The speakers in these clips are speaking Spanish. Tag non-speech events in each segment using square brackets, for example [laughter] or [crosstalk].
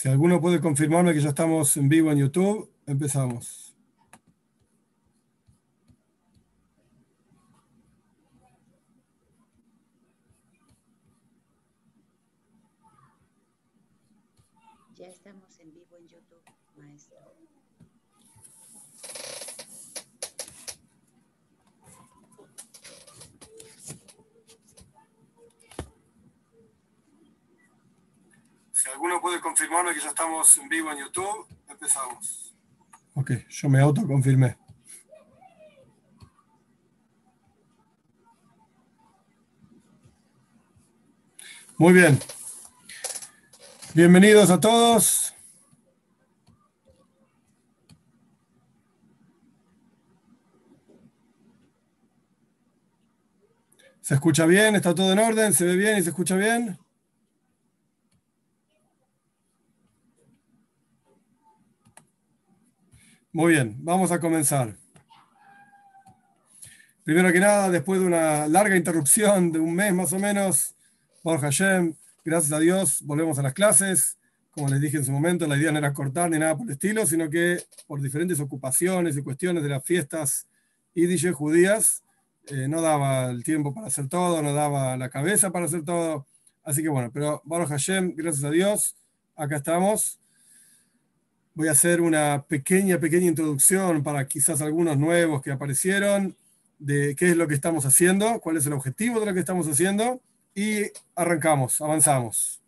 Si alguno puede confirmarme que ya estamos en vivo en YouTube, empezamos. Ya estamos en vivo en YouTube, maestro. Si alguno puede confirmarme que ya estamos en vivo en YouTube, empezamos. Ok, yo me autoconfirmé. Muy bien. Bienvenidos a todos. ¿Se escucha bien? ¿Está todo en orden? ¿Se ve bien y se escucha bien? Muy bien, vamos a comenzar. Primero que nada, después de una larga interrupción de un mes más o menos, Baruch Hashem, gracias a Dios, volvemos a las clases. Como les dije en su momento, la idea no era cortar ni nada por el estilo, sino que por diferentes ocupaciones y cuestiones de las fiestas y judías, eh, no daba el tiempo para hacer todo, no daba la cabeza para hacer todo. Así que bueno, pero Baruch Hashem, gracias a Dios, acá estamos voy a hacer una pequeña, pequeña introducción para quizás algunos nuevos que aparecieron de qué es lo que estamos haciendo, cuál es el objetivo de lo que estamos haciendo y arrancamos, avanzamos.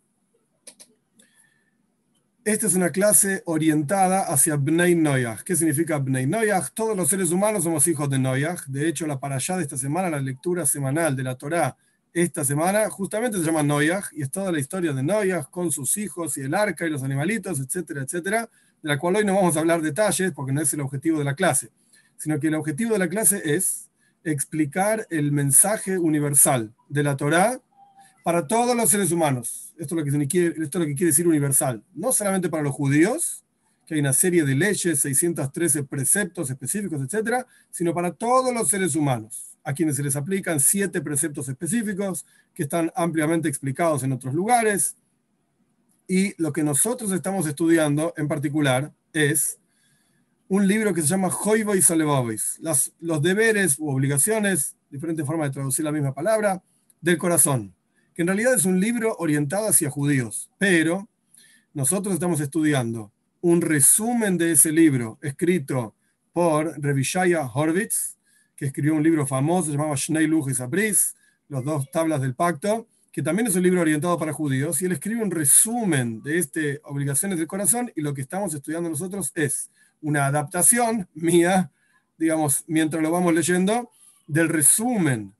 Esta es una clase orientada hacia Bnei Noyach. ¿Qué significa Bnei Noyach? Todos los seres humanos somos hijos de Noyach. De hecho, la para allá de esta semana, la lectura semanal de la Torá esta semana, justamente se llama Noyach y es toda la historia de Noyach con sus hijos y el arca y los animalitos, etcétera, etcétera de la cual hoy no vamos a hablar detalles porque no es el objetivo de la clase, sino que el objetivo de la clase es explicar el mensaje universal de la Torá para todos los seres humanos. Esto es, lo que quiere, esto es lo que quiere decir universal, no solamente para los judíos, que hay una serie de leyes, 613 preceptos específicos, etcétera, sino para todos los seres humanos, a quienes se les aplican siete preceptos específicos que están ampliamente explicados en otros lugares y lo que nosotros estamos estudiando en particular es un libro que se llama y las, los deberes u obligaciones, diferentes formas de traducir la misma palabra, del corazón, que en realidad es un libro orientado hacia judíos, pero nosotros estamos estudiando un resumen de ese libro escrito por Revishaya Horvitz, que escribió un libro famoso llamado Shnei Luch y Sabris, los dos tablas del pacto, que también es un libro orientado para judíos, y él escribe un resumen de este Obligaciones del Corazón, y lo que estamos estudiando nosotros es una adaptación mía, digamos, mientras lo vamos leyendo, del resumen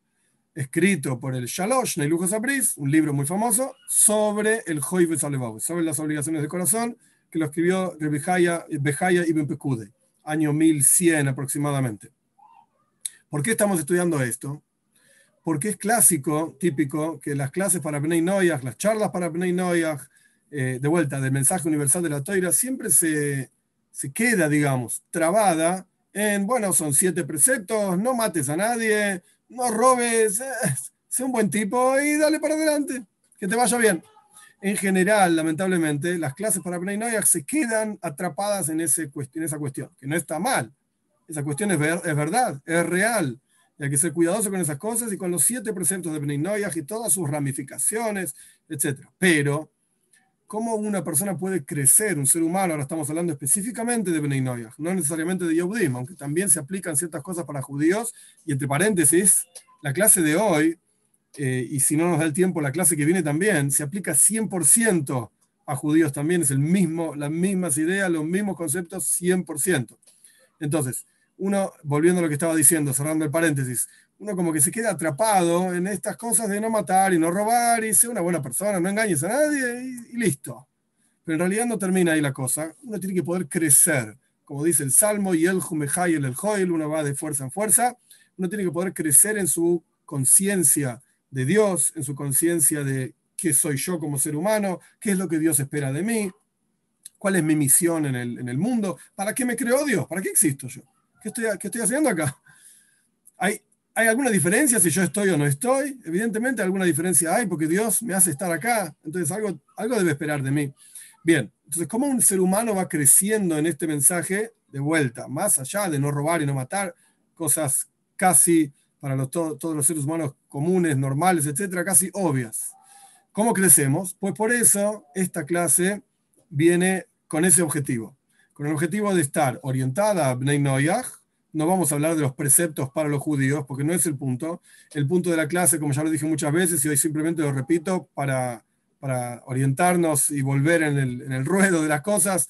escrito por el Shalosh Neilujo Sabris, un libro muy famoso, sobre el Hoive Salevov, sobre las obligaciones del corazón, que lo escribió Rebejaya Ibn Pekude, año 1100 aproximadamente. ¿Por qué estamos estudiando esto? Porque es clásico, típico, que las clases para Bnei las charlas para Bnei eh, de vuelta, del mensaje universal de la Toira, siempre se, se queda, digamos, trabada en, bueno, son siete preceptos, no mates a nadie, no robes, eh, sé un buen tipo y dale para adelante, que te vaya bien. En general, lamentablemente, las clases para Bnei se quedan atrapadas en, ese, en esa cuestión, que no está mal. Esa cuestión es, es verdad, es real hay que ser cuidadoso con esas cosas y con los siete preceptos de Bnei y todas sus ramificaciones, etc. Pero, ¿cómo una persona puede crecer, un ser humano? Ahora estamos hablando específicamente de Bnei no necesariamente de Yehudim, aunque también se aplican ciertas cosas para judíos. Y entre paréntesis, la clase de hoy, eh, y si no nos da el tiempo, la clase que viene también, se aplica 100% a judíos también, es el mismo, las mismas ideas, los mismos conceptos, 100%. Entonces, uno, volviendo a lo que estaba diciendo, cerrando el paréntesis, uno como que se queda atrapado en estas cosas de no matar y no robar y ser una buena persona, no engañes a nadie y, listo. Pero en realidad no termina ahí la cosa. Uno tiene que poder crecer. Como dice el Salmo, y el Jumejay el Joel, uno va de fuerza en fuerza. Uno tiene que poder crecer en su conciencia de Dios, en su conciencia de qué soy yo como ser humano, qué es lo que Dios espera de mí, cuál es mi misión en el mundo, para qué me creó Dios, para qué existo yo. ¿Qué estoy, haciendo acá? ¿Hay, ¿Hay alguna diferencia si yo estoy o no estoy? Evidentemente alguna diferencia hay porque Dios me hace estar acá, entonces algo, algo debe esperar de mí. Bien, entonces, ¿cómo un ser humano va creciendo en este mensaje de vuelta? Más allá de no robar y no matar, cosas casi para los, todos los seres humanos comunes, normales, etcétera, casi obvias. ¿Cómo crecemos? Pues por eso esta clase viene con ese objetivo, con el objetivo de estar orientada a Bnei Noyach. No vamos a hablar de los preceptos para los judíos, porque no es el punto. El punto de la clase, como ya lo dije muchas veces, y hoy simplemente lo repito para para orientarnos y volver en el, ruedo de las cosas.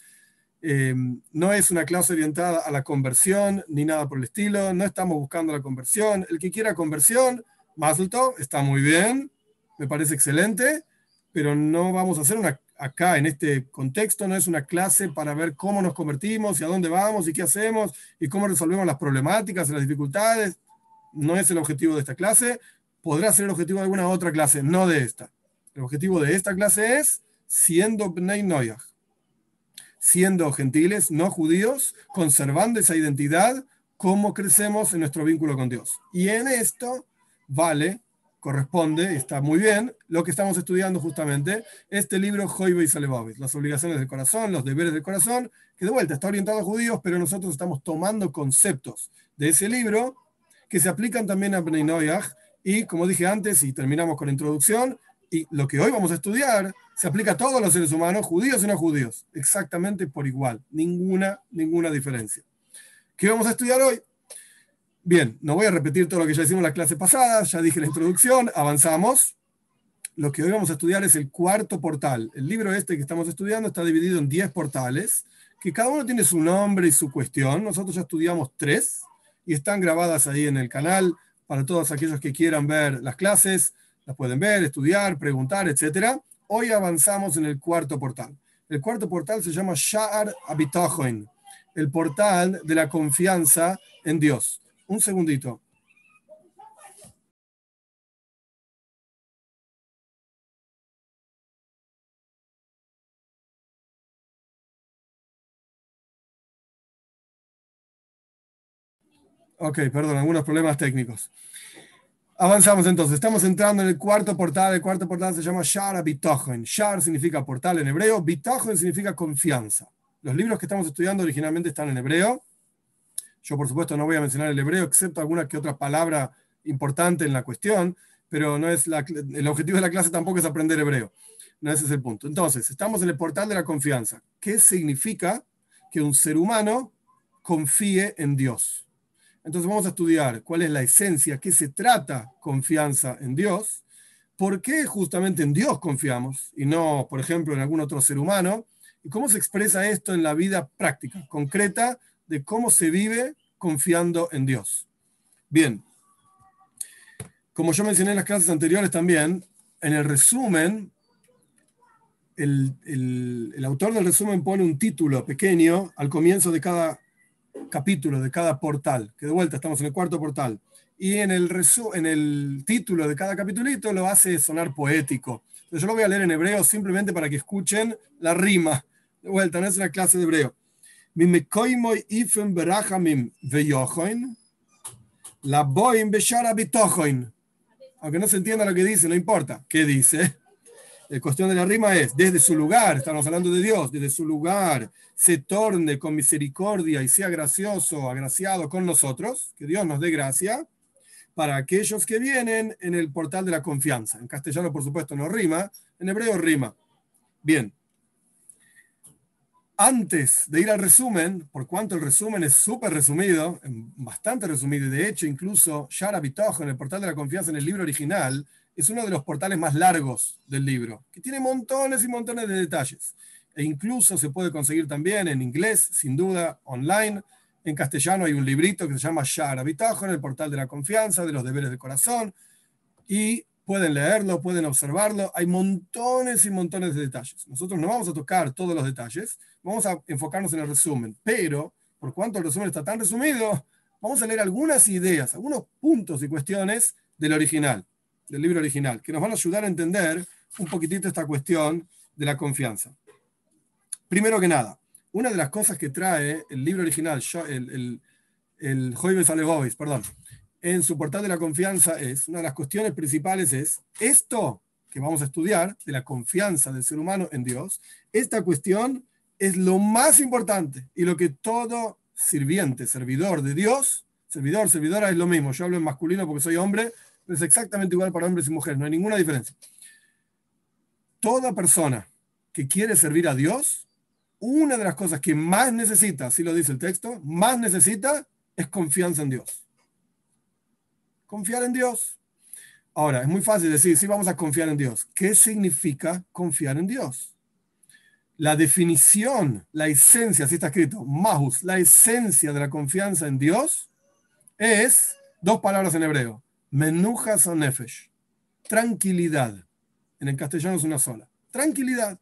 Eh, no es una clase orientada a la conversión ni nada por el estilo, no estamos buscando la conversión. El que quiera conversión, Mazelto, está muy bien, me parece excelente, pero no vamos a hacer una, acá en este contexto, no es una clase para ver cómo nos convertimos y a dónde vamos y qué hacemos y cómo resolvemos las problemáticas y las dificultades. No es el objetivo de esta clase, podrá ser el objetivo de alguna otra clase, no de esta. El objetivo de esta clase es siendo Bnei siendo gentiles, no judíos, conservando esa identidad, cómo crecemos en nuestro vínculo con Dios. Y en esto vale, corresponde, está muy bien, lo que estamos estudiando justamente, este libro Joibe y Salebovit, las obligaciones del corazón, los deberes del corazón, que de vuelta está orientado a judíos, pero nosotros estamos tomando conceptos de ese libro que se aplican también a Bnei Noyach, y como dije antes, y terminamos con la introducción, y lo que hoy vamos a estudiar se aplica a todos los seres humanos, judíos y no judíos, exactamente por igual, ninguna, ninguna diferencia. ¿Qué vamos a estudiar hoy? Bien, no voy a repetir todo lo que ya hicimos en la clase pasada, ya dije la introducción, avanzamos. Lo que hoy vamos a estudiar es el cuarto portal. El libro este que estamos estudiando está dividido en 10 portales, que cada uno tiene su nombre y su cuestión. Nosotros ya estudiamos tres y están grabadas ahí en el canal para todos aquellos que quieran ver las clases las pueden ver, estudiar, preguntar, etc. Hoy avanzamos en el cuarto portal. El cuarto portal se llama Sha'ar Abitahoin, el portal de la confianza en Dios. Un segundito. Ok, perdón, algunos problemas técnicos. Avanzamos entonces, estamos entrando en el cuarto portal, el cuarto portal se llama Shar Bitochen. Shar significa portal en hebreo, Bitochen significa confianza. Los libros que estamos estudiando originalmente están en hebreo. Yo por supuesto no voy a mencionar el hebreo, excepto alguna que otra palabra importante en la cuestión, pero no es el objetivo de la clase tampoco es aprender hebreo. No ese es el punto. Entonces, estamos en el portal de la confianza. ¿Qué significa que un ser humano confíe en Dios? Entonces vamos a estudiar cuál es la esencia, qué se trata confianza en Dios, por qué justamente en Dios confiamos y no, por ejemplo, en algún otro ser humano, y cómo se expresa esto en la vida práctica, concreta, de cómo se vive confiando en Dios. Bien, como yo mencioné en las clases anteriores también, en el resumen, el, el autor del resumen pone un título pequeño al comienzo de cada capítulo de cada portal, que de vuelta estamos en el cuarto portal, y en el, en el título de cada capítulito lo hace sonar poético. yo lo voy a leer en hebreo simplemente para que escuchen la rima. De vuelta, no es una clase de hebreo. La Aunque no se entienda lo que dice, no importa. ¿Qué dice? La cuestión de la rima es, desde su lugar, estamos hablando de Dios, desde su lugar, se torne con misericordia y sea gracioso, agraciado con nosotros, que Dios nos dé gracia, para aquellos que vienen en el portal de la confianza. En castellano, por supuesto, no rima, en hebreo rima. Bien. Antes de ir al resumen, por cuanto el resumen es súper resumido, bastante resumido, y de hecho incluso Shara Bitojo en el portal de la confianza en el libro original, es uno de los portales más largos del libro, que tiene montones y montones de detalles. E incluso se puede conseguir también en inglés, sin duda, online. En castellano hay un librito que se llama Shara en el portal de la confianza, de los deberes del corazón. Y pueden leerlo, pueden observarlo. Hay montones y montones de detalles. Nosotros no vamos a tocar todos los detalles, vamos a enfocarnos en el resumen. Pero, por cuanto el resumen está tan resumido, vamos a leer algunas ideas, algunos puntos y cuestiones del original del libro original, que nos van a ayudar a entender un poquitito esta cuestión de la confianza. Primero que nada, una de las cosas que trae el libro original, el, el, el Joibes perdón, en su portal de la confianza es, una de las cuestiones principales es, esto que vamos a estudiar, de la confianza del ser humano en Dios, esta cuestión es lo más importante y lo que todo sirviente, servidor de Dios, servidor, servidora es lo mismo. Yo hablo en masculino porque soy hombre, pero es exactamente igual para hombres y mujeres, no hay ninguna diferencia. Toda persona que quiere servir a Dios, una de las cosas que más necesita, así lo dice el texto, más necesita es confianza en Dios. Confiar en Dios. Ahora, es muy fácil decir, sí, vamos a confiar en Dios. ¿Qué significa confiar en Dios? La definición, la esencia, así está escrito, mahus, la esencia de la confianza en Dios es dos palabras en hebreo, menujas o nefesh, tranquilidad. En el castellano es una sola, tranquilidad.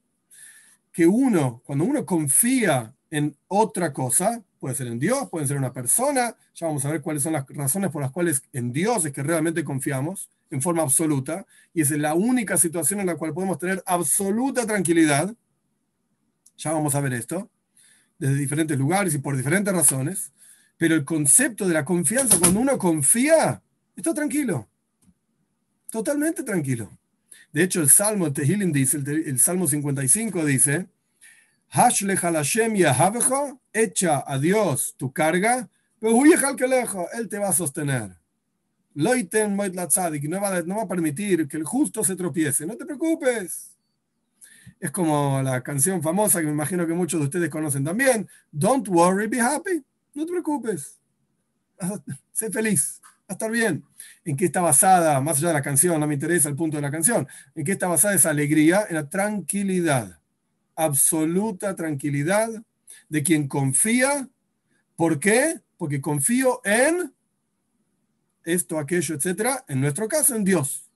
Que uno, cuando uno confía en otra cosa, puede ser en Dios, puede ser en una persona, ya vamos a ver cuáles son las razones por las cuales en Dios es que realmente confiamos en forma absoluta, y es la única situación en la cual podemos tener absoluta tranquilidad. Ya vamos a ver esto, desde diferentes lugares y por diferentes razones, pero el concepto de la confianza, cuando uno confía, está tranquilo, totalmente tranquilo. De hecho, el Salmo Tehillim dice, el, el Salmo 55 dice, echa a Dios tu carga, pero Él te va a sostener. No va, no va a permitir que el justo se tropiece. No te preocupes. Es como la canción famosa que me imagino que muchos de ustedes conocen también. Don't worry, be happy. No te preocupes. [laughs] Sé feliz. Va a estar bien. ¿En qué está basada, más allá de la canción, no me interesa el punto de la canción, en qué está basada esa alegría? En la tranquilidad absoluta tranquilidad de quien confía. ¿Por qué? Porque confío en esto, aquello, etcétera. En nuestro caso, en Dios.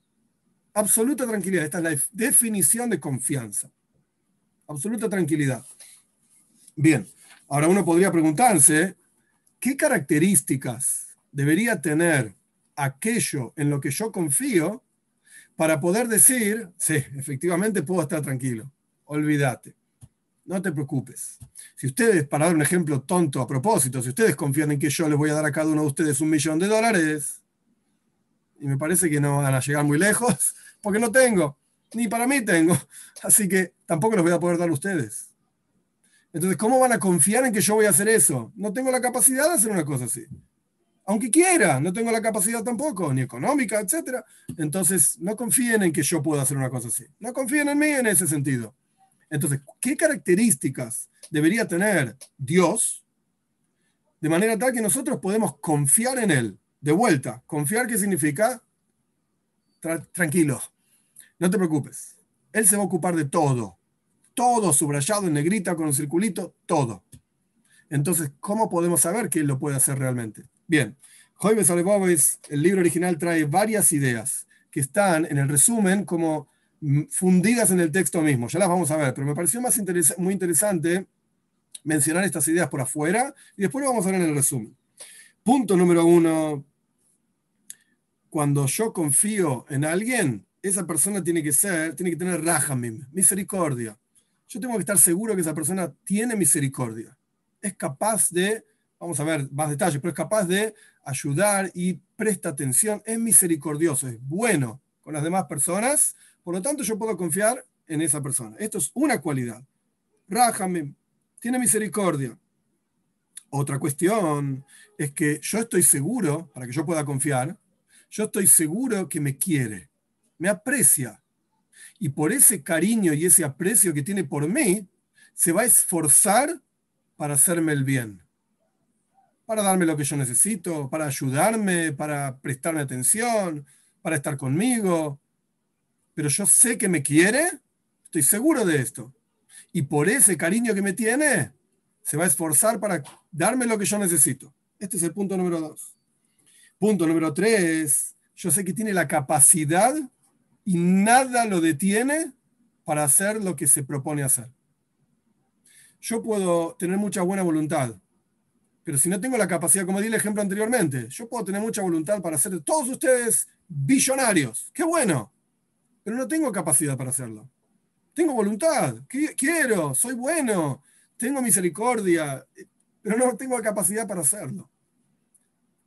Absoluta tranquilidad. Esta es la definición de confianza. Absoluta tranquilidad. Bien, ahora uno podría preguntarse, ¿qué características debería tener aquello en lo que yo confío para poder decir, sí, efectivamente puedo estar tranquilo? Olvídate. No te preocupes. Si ustedes, para dar un ejemplo tonto a propósito, si ustedes confían en que yo les voy a dar a cada uno de ustedes un millón de dólares, y me parece que no van a llegar muy lejos, [laughs] porque no tengo, ni para mí tengo, [laughs] así que tampoco los voy a poder dar a ustedes. Entonces, ¿cómo van a confiar en que yo voy a hacer eso? No tengo la capacidad de hacer una cosa así. Aunque quiera, no tengo la capacidad tampoco, ni económica, etc. Entonces, no confíen en que yo pueda hacer una cosa así. No confíen en mí en ese sentido. Entonces, ¿qué características debería tener Dios de manera tal que nosotros podemos confiar en Él? De vuelta, confiar qué significa tranquilo, no te preocupes. Él se va a ocupar de todo, todo subrayado en negrita con un circulito, todo. Entonces, ¿cómo podemos saber que Él lo puede hacer realmente? Bien, Joyves Alebobes, el libro original trae varias ideas que están en el resumen como fundidas en el texto mismo. Ya las vamos a ver, pero me pareció más muy interesante mencionar estas ideas por afuera y después lo vamos a ver en el resumen. Punto número uno. Cuando yo confío en alguien, esa persona tiene que ser, tiene que tener rahamim, misericordia. Yo tengo que estar seguro que esa persona tiene misericordia. Es capaz de, vamos a ver más detalles, pero es capaz de ayudar y presta atención, es misericordioso, es bueno con las demás personas por lo tanto, yo puedo confiar en esa persona. Esto es una cualidad. Rájame, tiene misericordia. Otra cuestión es que yo estoy seguro, para que yo pueda confiar, yo estoy seguro que me quiere, me aprecia. Y por ese cariño y ese aprecio que tiene por mí, se va a esforzar para hacerme el bien, para darme lo que yo necesito, para ayudarme, para prestarme atención, para estar conmigo, pero yo sé que me quiere, estoy seguro de esto. Y por ese cariño que me tiene, se va a esforzar para darme lo que yo necesito. Este es el punto número dos. Punto número tres, yo sé que tiene la capacidad y nada lo detiene para hacer lo que se propone hacer. Yo puedo tener mucha buena voluntad, pero si no tengo la capacidad, como di el ejemplo anteriormente, yo puedo tener mucha voluntad para hacer todos ustedes billonarios. ¡Qué bueno! Pero no tengo capacidad para hacerlo. Tengo voluntad, quiero, soy bueno, tengo misericordia, pero no tengo capacidad para hacerlo.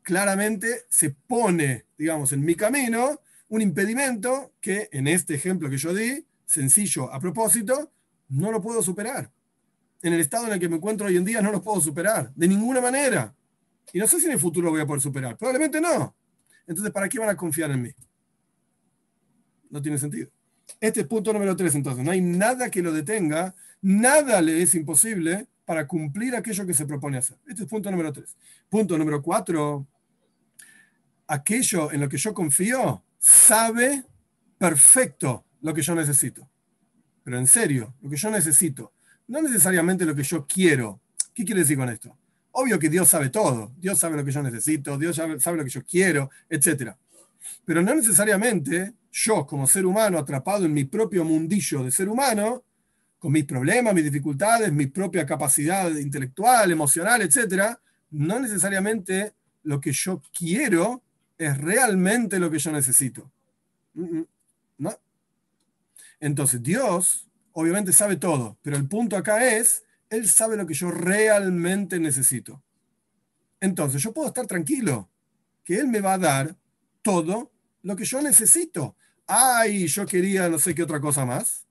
Claramente se pone, digamos, en mi camino un impedimento que en este ejemplo que yo di, sencillo a propósito, no lo puedo superar. En el estado en el que me encuentro hoy en día no lo puedo superar, de ninguna manera. Y no sé si en el futuro lo voy a poder superar, probablemente no. Entonces, ¿para qué van a confiar en mí? No tiene sentido. Este es punto número tres, entonces. No hay nada que lo detenga, nada le es imposible para cumplir aquello que se propone hacer. Este es punto número tres. Punto número cuatro. Aquello en lo que yo confío sabe perfecto lo que yo necesito. Pero en serio, lo que yo necesito, no necesariamente lo que yo quiero. ¿Qué quiere decir con esto? Obvio que Dios sabe todo. Dios sabe lo que yo necesito, Dios sabe, lo que yo quiero, etc. Pero no necesariamente yo, como ser humano, atrapado en mi propio mundillo de ser humano, con mis problemas, mis dificultades, mi propia capacidad intelectual, emocional, etc., no necesariamente lo que yo quiero es realmente lo que yo necesito. ¿No? Entonces, Dios obviamente sabe todo, pero el punto acá es, Él sabe lo que yo realmente necesito. Entonces, yo puedo estar tranquilo, que Él me va a dar todo lo que yo necesito. Ay, yo quería no sé qué otra cosa más.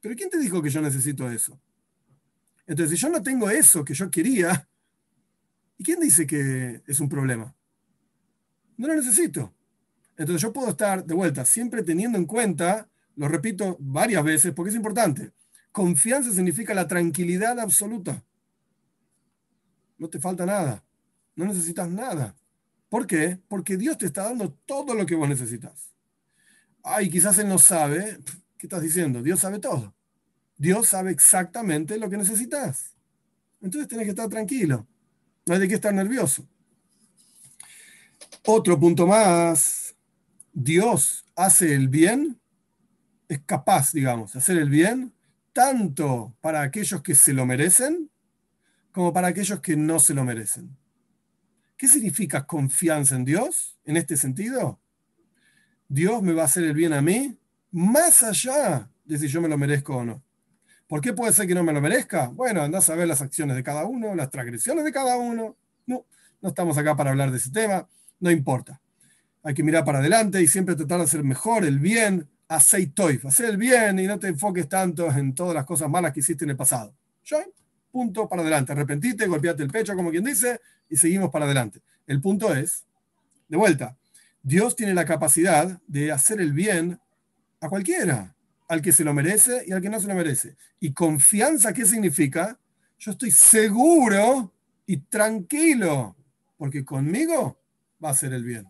Pero ¿quién te dijo que yo necesito eso? Entonces, si yo no tengo eso que yo quería, ¿y quién dice que es un problema? No lo necesito. Entonces yo puedo estar de vuelta, siempre teniendo en cuenta, lo repito varias veces porque es importante, confianza significa la tranquilidad absoluta. No te falta nada, no necesitas nada. ¿Por qué? Porque Dios te está dando todo lo que vos necesitas. Ay, quizás Él no sabe. ¿Qué estás diciendo? Dios sabe todo. Dios sabe exactamente lo que necesitas. Entonces tienes que estar tranquilo. No hay de qué estar nervioso. Otro punto más. Dios hace el bien, es capaz, digamos, de hacer el bien, tanto para aquellos que se lo merecen, como para aquellos que no se lo merecen. ¿Qué significa confianza en Dios en este sentido? Dios me va a hacer el bien a mí más allá de si yo me lo merezco o no. ¿Por qué puede ser que no me lo merezca? Bueno, andás a ver las acciones de cada uno, las transgresiones de cada uno. No, no estamos acá para hablar de ese tema no importa. Hay que mirar para adelante y siempre tratar de hacer mejor el bien, aceitoif, hacer el bien y no te enfoques tanto en todas las cosas malas que hiciste en el pasado. ¿Ya? Punto para adelante. Arrepentite, golpeate el pecho, como quien dice, y seguimos para adelante. El punto es, de vuelta, Dios tiene la capacidad de hacer el bien a cualquiera, al que se lo merece y al que no se lo merece. ¿Y confianza qué significa? Yo estoy seguro y tranquilo, porque conmigo va a ser el bien.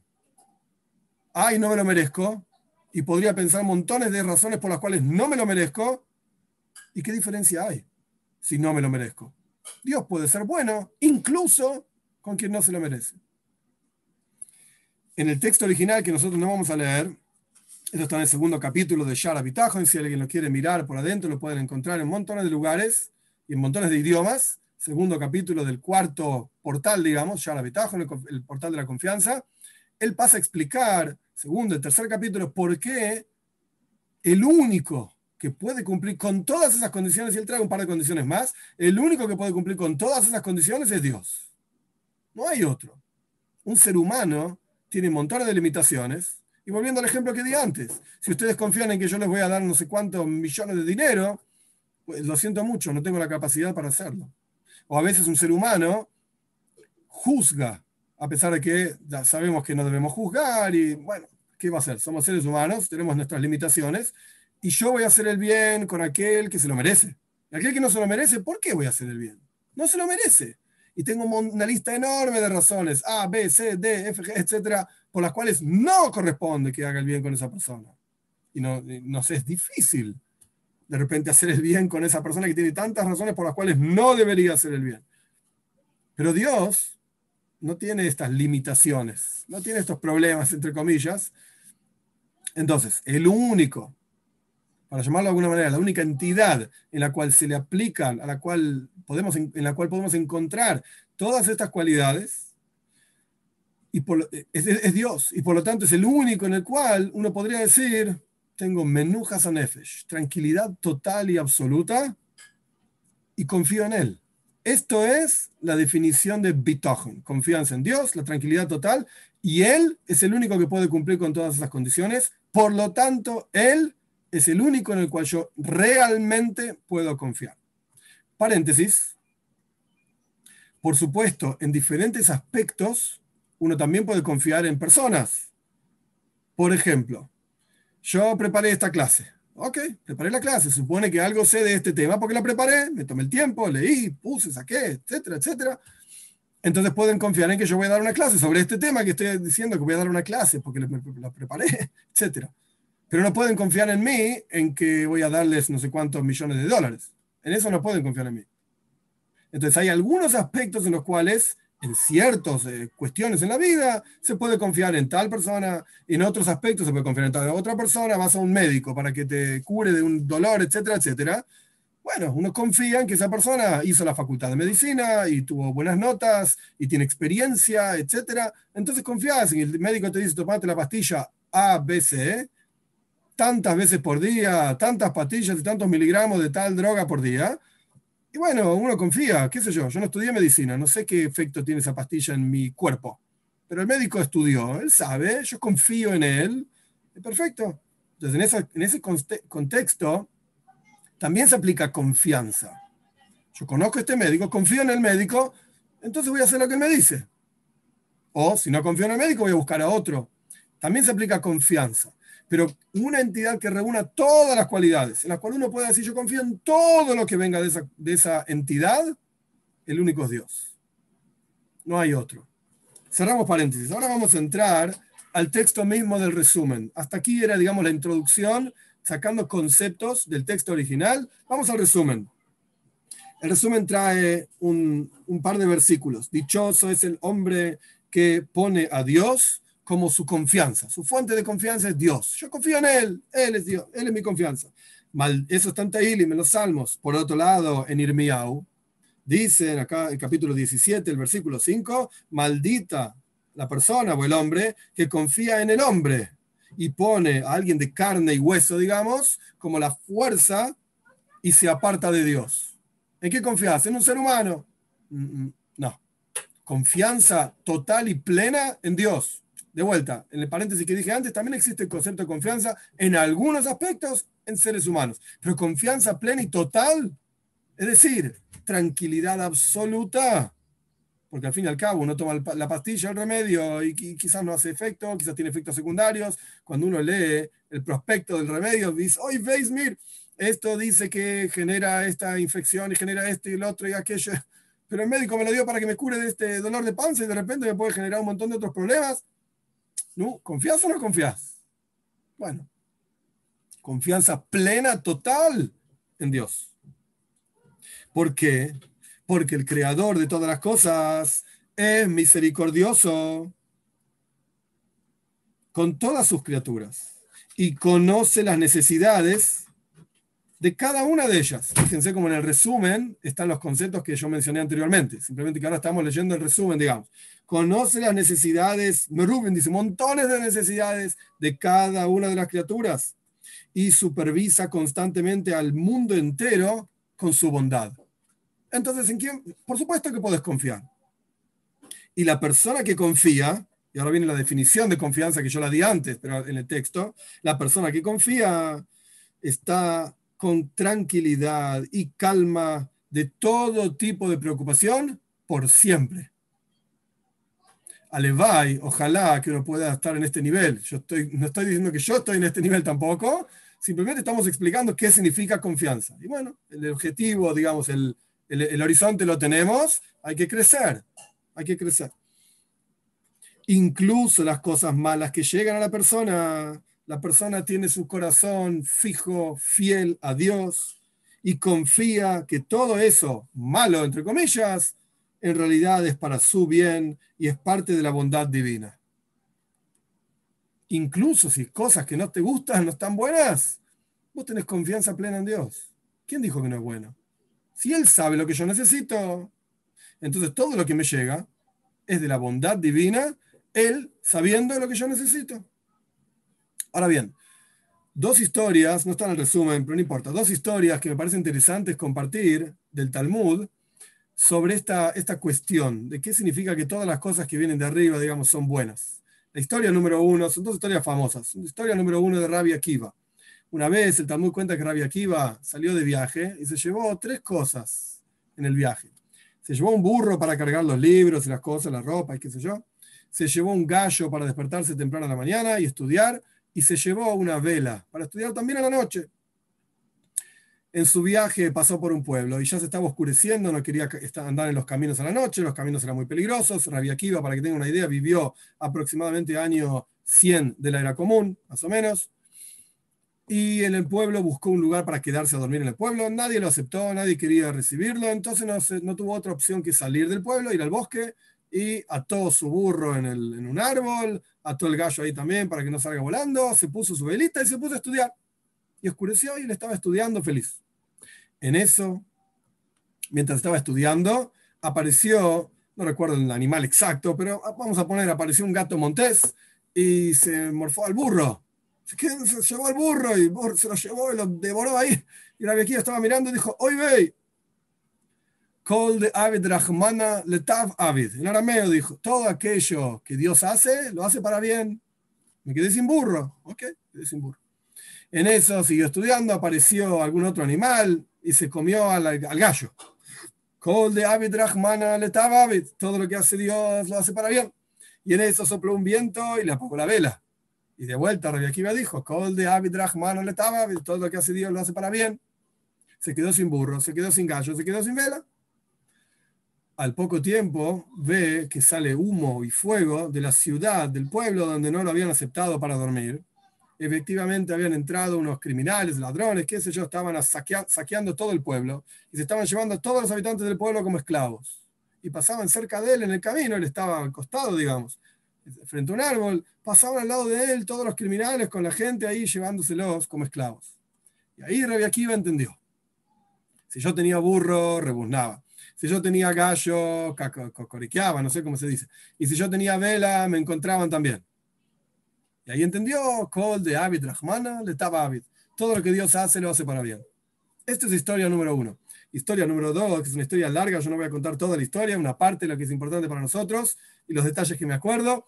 Ay, no me lo merezco. Y podría pensar montones de razones por las cuales no me lo merezco. ¿Y qué diferencia hay si no me lo merezco? Dios puede ser bueno, incluso con quien no se lo merece. En el texto original que nosotros no vamos a leer, esto está en el segundo capítulo de Shara y si alguien lo quiere mirar por adentro, lo pueden encontrar en montones de lugares y en montones de idiomas segundo capítulo del cuarto portal, digamos, ya la el portal de la confianza, él pasa a explicar, segundo y tercer capítulo, por qué el único que puede cumplir con todas esas condiciones, y él trae un par de condiciones más, el único que puede cumplir con todas esas condiciones es Dios. No hay otro. Un ser humano tiene montones de limitaciones. Y volviendo al ejemplo que di antes, si ustedes confían en que yo les voy a dar no sé cuántos millones de dinero, pues lo siento mucho, no tengo la capacidad para hacerlo o a veces un ser humano juzga, a pesar de que ya sabemos que no debemos juzgar y bueno, ¿qué va a hacer? Somos seres humanos, tenemos nuestras limitaciones y yo voy a hacer el bien con aquel que se lo merece. Y aquel que no se lo merece, ¿por qué voy a hacer el bien? No se lo merece. Y tengo una lista enorme de razones, A, B, C, D, F, G, etcétera, por las cuales no corresponde que haga el bien con esa persona. Y no, no sé, es difícil de repente hacer el bien con esa persona que tiene tantas razones por las cuales no debería hacer el bien. Pero Dios no tiene estas limitaciones, no tiene estos problemas, entre comillas. Entonces, el único, para llamarlo de alguna manera, la única entidad en la cual se le aplican, a la cual podemos, en la cual podemos encontrar todas estas cualidades, y es, Dios, y por lo tanto es el único en el cual uno podría decir, tengo menujas a nefesh, tranquilidad total y absoluta, y confío en Él. Esto es la definición de bitochen, confianza en Dios, la tranquilidad total Y Él es el único que puede cumplir con todas esas condiciones. Por lo tanto, Él es el único en el cual yo realmente puedo confiar. Paréntesis. Por supuesto, en diferentes aspectos, uno también puede confiar en personas. Por ejemplo, yo preparé esta clase. Ok, preparé la clase. Supone que algo sé de este tema porque la preparé, me tomé el tiempo, leí, puse, saqué, etcétera, etcétera. Entonces pueden confiar en que yo voy a dar una clase sobre este tema que estoy diciendo que voy a dar una clase porque la preparé, [laughs] etcétera. Pero no pueden confiar en mí en que voy a darles no sé cuántos millones de dólares. En eso no pueden confiar en mí. Entonces hay algunos aspectos en los cuales, en ciertas eh, cuestiones en la vida, se puede confiar en tal persona, en otros aspectos se puede confiar en tal otra persona, vas a un médico para que te cure de un dolor, etcétera, etcétera. Bueno, uno confía en que esa persona hizo la facultad de medicina y tuvo buenas notas y tiene experiencia, etcétera. Entonces confías en el médico te dice, tomate la pastilla A, B, C, tantas veces por día, tantas pastillas y tantos miligramos de tal droga por día. Y bueno, uno confía, qué sé yo, yo no estudié medicina, no sé qué efecto tiene esa pastilla en mi cuerpo, pero el médico estudió, él sabe, yo confío en él, perfecto. Entonces, en, en ese contexto, también se aplica confianza. Yo conozco a este médico, confío en el médico, entonces voy a hacer lo que él me dice. O si no confío en el médico, voy a buscar a otro. También se aplica confianza pero una entidad que reúna todas las cualidades, en las cuales uno puede decir, yo confío en todo lo que venga de esa, de esa entidad, el único es Dios. No hay otro. Cerramos paréntesis. Ahora vamos a entrar al texto mismo del resumen. Hasta aquí era, digamos, la introducción, sacando conceptos del texto original. Vamos al resumen. El resumen trae un, un par de versículos. Dichoso es el hombre que pone a Dios como su confianza. Su fuente de confianza es Dios. Yo confío en Él. Él es Dios. Él es mi confianza. Mal, eso está en Tahilim, en los Salmos. Por otro lado, en Irmiau, dicen acá en capítulo 17, el versículo 5, maldita la persona o el hombre que confía en el hombre y pone a alguien de carne y hueso, digamos, como la fuerza y se aparta de Dios. ¿En qué confías? ¿En un ser humano? Mm, mm, no. Confianza total y plena en Dios de vuelta, en el paréntesis que dije antes, también existe el concepto de confianza en algunos aspectos en seres humanos, pero confianza plena y total, es decir, tranquilidad absoluta, porque al fin y al cabo uno toma la pastilla, el remedio y, quizás no hace efecto, quizás tiene efectos secundarios. Cuando uno lee el prospecto del remedio, dice, oye, veis, mir, esto dice que genera esta infección y genera esto y el otro y aquello, [laughs] pero el médico me lo dio para que me cure de este dolor de panza y de repente me puede generar un montón de otros problemas. ¿No? ¿Confías o no confías? Bueno, confianza plena, total en Dios. ¿Por qué? Porque el creador de todas las cosas es misericordioso con todas sus criaturas y conoce las necesidades de cada una de ellas. Fíjense como en el resumen están los conceptos que yo mencioné anteriormente. Simplemente que ahora estamos leyendo el resumen, digamos conoce las necesidades, Rubén dice, montones de necesidades de cada una de las criaturas y supervisa constantemente al mundo entero con su bondad. Entonces, ¿en quién? Por supuesto que puedes confiar. Y la persona que confía, y ahora viene la definición de confianza que yo la di antes, pero en el texto, la persona que confía está con tranquilidad y calma de todo tipo de preocupación por siempre alevai, ojalá que uno pueda estar en este nivel. Yo estoy, no estoy diciendo que yo estoy en este nivel tampoco, simplemente estamos explicando qué significa confianza. Y bueno, el objetivo, digamos, el, el, horizonte lo tenemos, hay que crecer, hay que crecer. Incluso las cosas malas que llegan a la persona, la persona tiene su corazón fijo, fiel a Dios y confía que todo eso malo, entre comillas, en realidad es para su bien y es parte de la bondad divina. Incluso si cosas que no te gustan no están buenas, vos tenés confianza plena en Dios. ¿Quién dijo que no es bueno? Si Él sabe lo que yo necesito, entonces todo lo que me llega es de la bondad divina, Él sabiendo lo que yo necesito. Ahora bien, dos historias, no están en el resumen, pero no importa, dos historias que me parecen interesantes compartir del Talmud sobre esta, esta cuestión de qué significa que todas las cosas que vienen de arriba, digamos, son buenas. La historia número uno, son dos historias famosas. La historia número uno de Rabbi Akiva. Una vez el Talmud cuenta que Rabbi Akiva salió de viaje y se llevó tres cosas en el viaje. Se llevó un burro para cargar los libros y las cosas, la ropa y qué sé yo. Se llevó un gallo para despertarse temprano a la mañana y estudiar. Y se llevó una vela para estudiar también a la noche en su viaje pasó por un pueblo y ya se estaba oscureciendo, no quería andar en los caminos a la noche, los caminos eran muy peligrosos. Rabia Akiva, para que tengan una idea, vivió aproximadamente año 100 de la era común, más o menos. Y en el pueblo buscó un lugar para quedarse a dormir en el pueblo. Nadie lo aceptó, nadie quería recibirlo, entonces no, tuvo otra opción que salir del pueblo, ir al bosque y ató su burro en un árbol, ató el gallo ahí también para que no salga volando, se puso su velita y se puso a estudiar. Y oscureció y él estaba estudiando feliz. En eso, mientras estaba estudiando, apareció, no recuerdo el animal exacto, pero vamos a poner, apareció un gato montés y se morfó al burro. Se, llevó al burro y se lo llevó y lo devoró ahí. Y la viejita estaba mirando y dijo, hoy ve, Kol de Avid Rahmana Letav Avid. En arameo dijo, todo aquello que Dios hace, lo hace para bien. Me quedé sin burro. Ok, quedé sin burro. En eso siguió estudiando, apareció algún otro animal, y se comió al, al gallo. Kol de Abid Rahmana Abid. Todo lo que hace Dios lo hace para bien. Y en eso sopló un viento y le apagó la vela. Y de vuelta Rabbi Akiva dijo, Kol de Abid Rahmana Abid. Todo lo que hace Dios lo hace para bien. Se quedó sin burro, se quedó sin gallo, se quedó sin vela. Al poco tiempo ve que sale humo y fuego de la ciudad, del pueblo donde no lo habían aceptado para dormir efectivamente habían entrado unos criminales, ladrones, qué sé yo, estaban saqueando todo el pueblo y se estaban llevando a todos los habitantes del pueblo como esclavos. Y pasaban cerca de él en el camino, él estaba al costado, digamos, frente a un árbol, pasaban al lado de él todos los criminales con la gente ahí llevándoselos como esclavos. Y ahí Rabbi Akiva entendió. Si yo tenía burro, rebuznaba. Si yo tenía gallo, cocoriqueaba, no sé cómo se dice. Y si yo tenía vela, me encontraban también. Y ahí entendió, Kol de Abid Rahmana, le estaba Abid. Todo lo que Dios hace, lo hace para bien. Esta es historia número uno. Historia número dos, que es una historia larga, yo no voy a contar toda la historia, una parte de lo que es importante para nosotros y los detalles que me acuerdo,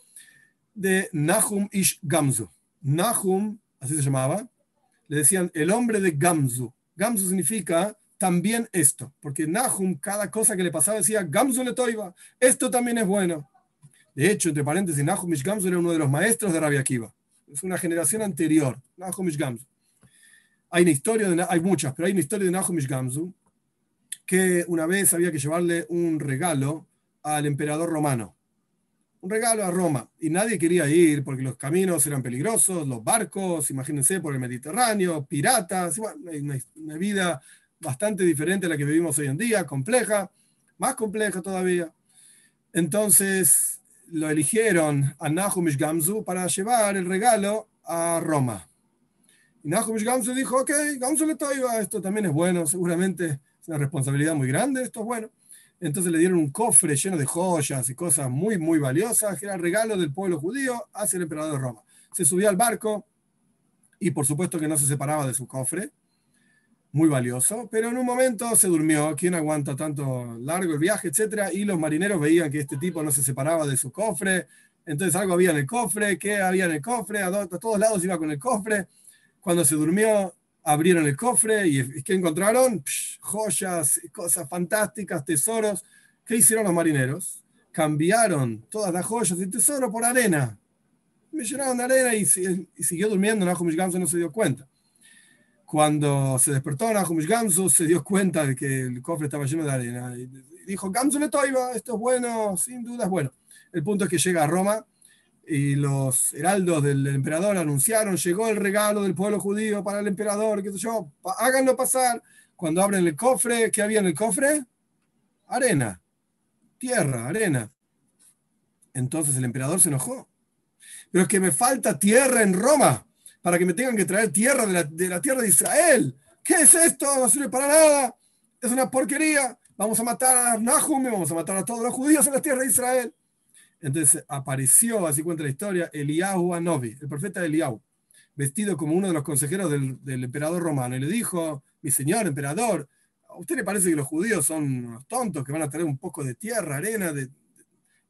de Nahum Ish Gamzu. Nahum, así se llamaba, le decían el hombre de Gamzu. Gamzu significa también esto, porque Nahum, cada cosa que le pasaba decía, Gamzu le toiva, esto también es bueno. De hecho, entre paréntesis, Nahum Gamzu era uno de los maestros de Rabbi Akiva. Es una generación anterior, Nahum Gamzu. Hay una historia, de, hay muchas, pero hay una historia de Nahum Gamzu que una vez había que llevarle un regalo al emperador romano. Un regalo a Roma. Y nadie quería ir porque los caminos eran peligrosos, los barcos, imagínense, por el Mediterráneo, piratas, una, una vida bastante diferente a la que vivimos hoy en día, compleja, más compleja todavía. Entonces, lo eligieron a Nahumish Gamzu para llevar el regalo a Roma. Y Nahumish Gamzu dijo, ok, Gamzu le toiva, esto también es bueno, seguramente es una responsabilidad muy grande, esto es bueno. Entonces le dieron un cofre lleno de joyas y cosas muy, muy valiosas, que era el regalo del pueblo judío hacia el emperador de Roma. Se subió al barco y por supuesto que no se separaba de su cofre muy valioso, pero en un momento se durmió. ¿Quién aguanta tanto largo el viaje, etcétera? Y los marineros veían que este tipo no se separaba de su cofre. Entonces algo había en el cofre, ¿qué había en el cofre? A, todos lados iba con el cofre. Cuando se durmió, abrieron el cofre y ¿qué encontraron? joyas, cosas fantásticas, tesoros. ¿Qué hicieron los marineros? Cambiaron todas las joyas y tesoros por arena. Me llenaron de arena y, siguió durmiendo. Nahum no se dio cuenta. Cuando se despertó Nahumish Gamsu, se dio cuenta de que el cofre estaba lleno de arena. Y dijo, Gamsu le toiva, esto es bueno, sin duda es bueno. El punto es que llega a Roma y los heraldos del emperador anunciaron, llegó el regalo del pueblo judío para el emperador, qué sé yo, háganlo pasar. Cuando abren el cofre, ¿qué había en el cofre? Arena, tierra, arena. Entonces el emperador se enojó. Pero es que me falta tierra en Roma para que me tengan que traer tierra de la, tierra de Israel. ¿Qué es esto? No sirve para nada. Es una porquería. Vamos a matar a Nahum y vamos a matar a todos los judíos en la tierra de Israel. Entonces apareció, así cuenta la historia, Eliyahu Anovi, el profeta Eliyahu, vestido como uno de los consejeros del, emperador romano, y le dijo, mi señor emperador, ¿a usted le parece que los judíos son unos tontos que van a traer un poco de tierra, arena? De...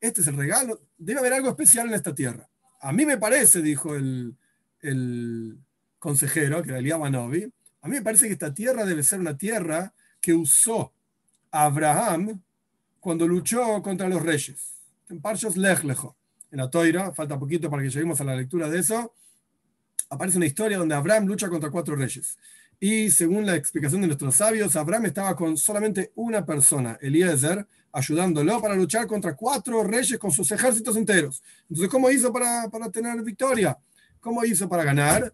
Este es el regalo. Debe haber algo especial en esta tierra. a mí me parece, dijo el, el consejero, que era Eliab Novi, a mí me parece que esta tierra debe ser una tierra que usó Abraham cuando luchó contra los reyes. En Parshas Lejlejo, en la Toira, falta poquito para que lleguemos a la lectura de eso, aparece una historia donde Abraham lucha contra cuatro reyes. Y según la explicación de nuestros sabios, Abraham estaba con solamente una persona, Eliezer, ayudándolo para luchar contra cuatro reyes con sus ejércitos enteros. Entonces, ¿cómo hizo para, para tener victoria? ¿Cómo hizo para ganar?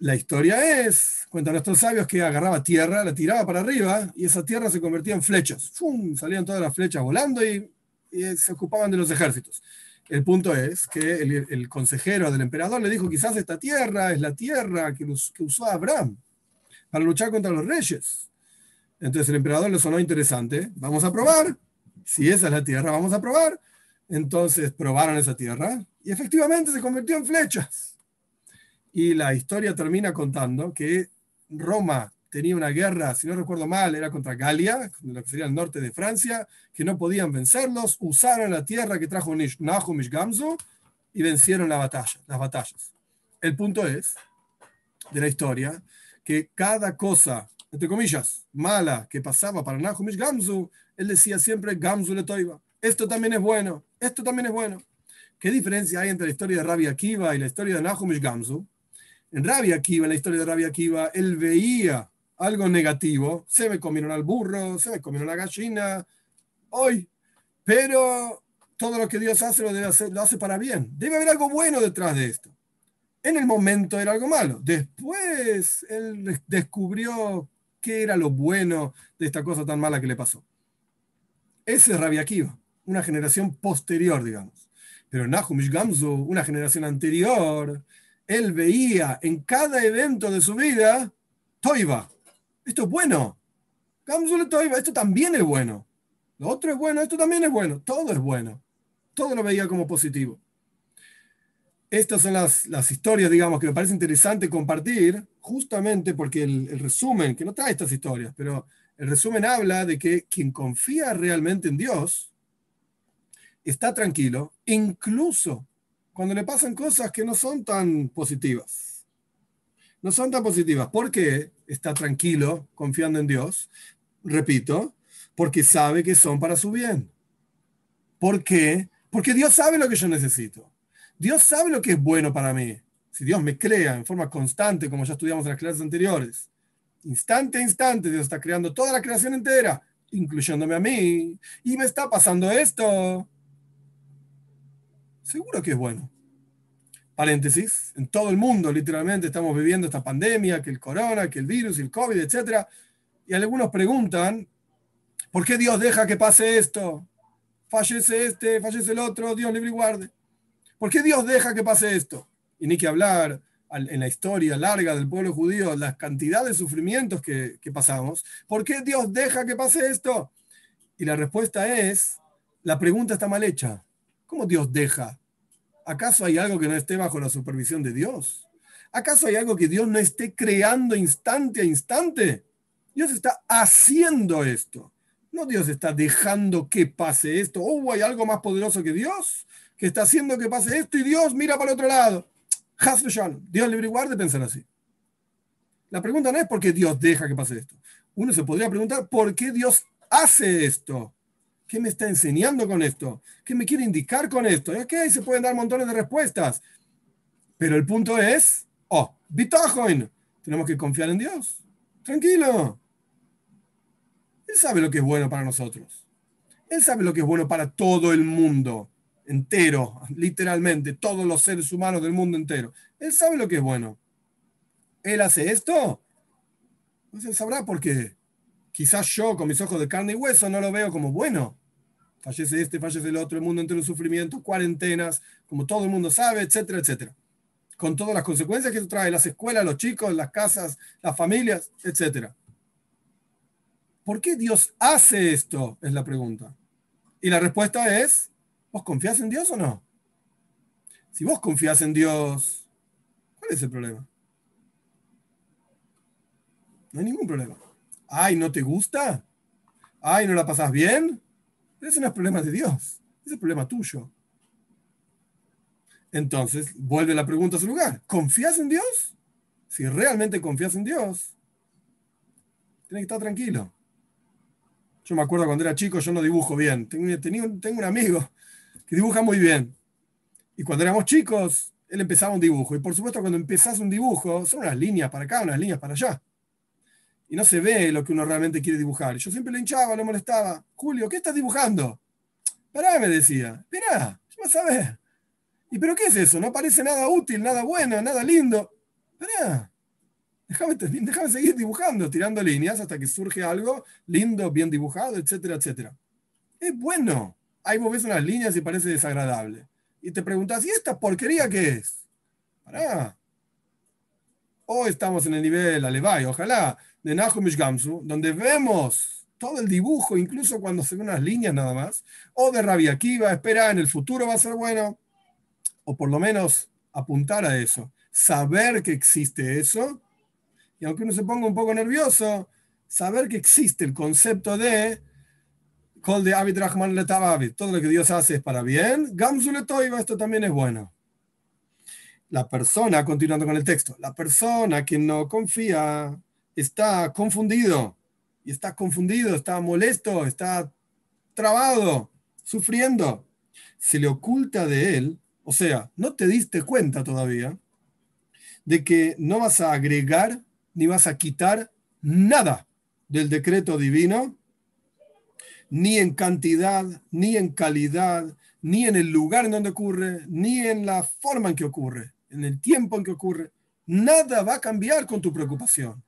La historia es, cuentan nuestros sabios, que agarraba tierra, la tiraba para arriba y esa tierra se convertía en flechas. ¡Fum! Salían todas las flechas volando y, se ocupaban de los ejércitos. El punto es que el, consejero del emperador le dijo, quizás esta tierra es la tierra que, que usó Abraham para luchar contra los reyes. Entonces el emperador le sonó interesante, vamos a probar, si esa es la tierra, vamos a probar. Entonces probaron esa tierra y efectivamente se convirtió en flechas. Y la historia termina contando que Roma tenía una guerra, si no recuerdo mal, era contra Galia, lo que sería el norte de Francia, que no podían vencerlos, usaron la tierra que trajo Nahum Gamzu y vencieron la batalla, las batallas. El punto es, de la historia, que cada cosa entre comillas, mala que pasaba para Nahumish Gamzu, él decía siempre Gamzu le toiba. Esto también es bueno, esto también es bueno. ¿Qué diferencia hay entre la historia de Rabbi Akiva y la historia de Nahumish Gamzu? En Rabbi Akiva, en la historia de Rabbi Akiva, él veía algo negativo. Se me comieron al burro, se me comieron la gallina, hoy. Pero todo lo que Dios hace lo, debe hacer, lo hace para bien. Debe haber algo bueno detrás de esto. En el momento era algo malo. Después él descubrió qué era lo bueno de esta cosa tan mala que le pasó. Ese es Rabbi Akiva, una generación posterior, digamos. Pero Nahumish Gamzu, una generación anterior, él veía en cada evento de su vida, Toiva, esto es bueno. Gamzu le Toiva, esto también es bueno. Lo otro es bueno, esto también es bueno. Todo es bueno. Todo lo veía como positivo estas son las, las, historias, digamos, que me parece interesante compartir, justamente porque el, resumen, que no trae estas historias, pero el resumen habla de que quien confía realmente en Dios está tranquilo, incluso cuando le pasan cosas que no son tan positivas. No son tan positivas. ¿Por qué está tranquilo confiando en Dios? Repito, porque sabe que son para su bien. ¿Por qué? Porque Dios sabe lo que yo necesito. Dios sabe lo que es bueno para mí. Si Dios me crea en forma constante, como ya estudiamos en las clases anteriores, instante a instante, Dios está creando toda la creación entera, incluyéndome a mí, y me está pasando esto. Seguro que es bueno. Paréntesis, en todo el mundo literalmente estamos viviendo esta pandemia, que el corona, que el virus, el COVID, etc. Y algunos preguntan, ¿por qué Dios deja que pase esto? Fallece este, fallece el otro, Dios libre y guarde. ¿Por qué Dios deja que pase esto? Y ni que hablar en la historia larga del pueblo judío, las cantidades de sufrimientos que, que pasamos. ¿Por qué Dios deja que pase esto? Y la respuesta es, la pregunta está mal hecha. ¿Cómo Dios deja? ¿Acaso hay algo que no esté bajo la supervisión de Dios? ¿Acaso hay algo que Dios no esté creando instante a instante? Dios está haciendo esto. No Dios está dejando que pase esto. ¿O hay algo más poderoso que Dios? que está haciendo que pase esto y Dios mira para el otro lado. Dios libre y guarde pensar así. La pregunta no es por qué Dios deja que pase esto. Uno se podría preguntar por qué Dios hace esto. ¿Qué me está enseñando con esto? ¿Qué me quiere indicar con esto? Es que ahí se pueden dar montones de respuestas. Pero el punto es, oh, bitajoin, tenemos que confiar en Dios. Tranquilo. Él sabe lo que es bueno para nosotros. Él sabe lo que es bueno para todo el mundo entero, literalmente, todos los seres humanos del mundo entero. Él sabe lo que es bueno. Él hace esto, pues él sabrá porque quizás yo con mis ojos de carne y hueso no lo veo como bueno. Fallece este, fallece el otro, el mundo entero en sufrimiento, cuarentenas, como todo el mundo sabe, etcétera, etcétera. Con todas las consecuencias que eso trae, las escuelas, los chicos, las casas, las familias, etcétera. ¿Por qué Dios hace esto? Es la pregunta. Y la respuesta es ¿Vos confías en Dios o no? Si vos confías en Dios, ¿cuál es el problema? No hay ningún problema. Ay, ¿no te gusta? Ay, ¿no la pasas bien? Ese no es problema de Dios, ese es problema tuyo. Entonces, vuelve la pregunta a su lugar. ¿Confías en Dios? Si realmente confías en Dios, tienes que estar tranquilo. Yo me acuerdo cuando era chico, yo no dibujo bien. Tengo, tengo un amigo que dibuja muy bien. Y cuando éramos chicos, él empezaba un dibujo. Y por supuesto, cuando empezás un dibujo, son unas líneas para acá, unas líneas para allá. Y no se ve lo que uno realmente quiere dibujar. Yo siempre le hinchaba, le molestaba. Julio, ¿qué estás dibujando? Pará, me decía. Esperá, yo vas a ver. ¿Y pero qué es eso? No parece nada útil, nada bueno, nada lindo. Pará. Déjame, déjame seguir dibujando, tirando líneas hasta que surge algo lindo, bien dibujado, etcétera, etcétera. Es bueno. Ahí vos ves unas líneas y parece desagradable. Y te preguntas, ¿y esta porquería qué es? Pará. O estamos en el nivel Alevay, ojalá, de Nahum Gamsu, donde vemos todo el dibujo, incluso cuando se ven unas líneas nada más, o de Rabia Akiva, espera, en el futuro va a ser bueno, o por lo menos apuntar a eso, saber que existe eso, y aunque uno se ponga un poco nervioso, saber que existe el concepto de Kol de Abid Rahman todo lo que Dios hace es para bien, Gamzu esto también es bueno. La persona, continuando con el texto, la persona que no confía está confundido, y está confundido, está molesto, está trabado, sufriendo. Se le oculta de él, o sea, no te diste cuenta todavía de que no vas a agregar ni vas a quitar nada del decreto divino, ni en cantidad, ni en calidad, ni en el lugar en donde ocurre, ni en la forma en que ocurre, en el tiempo en que ocurre. Nada va a cambiar con tu preocupación.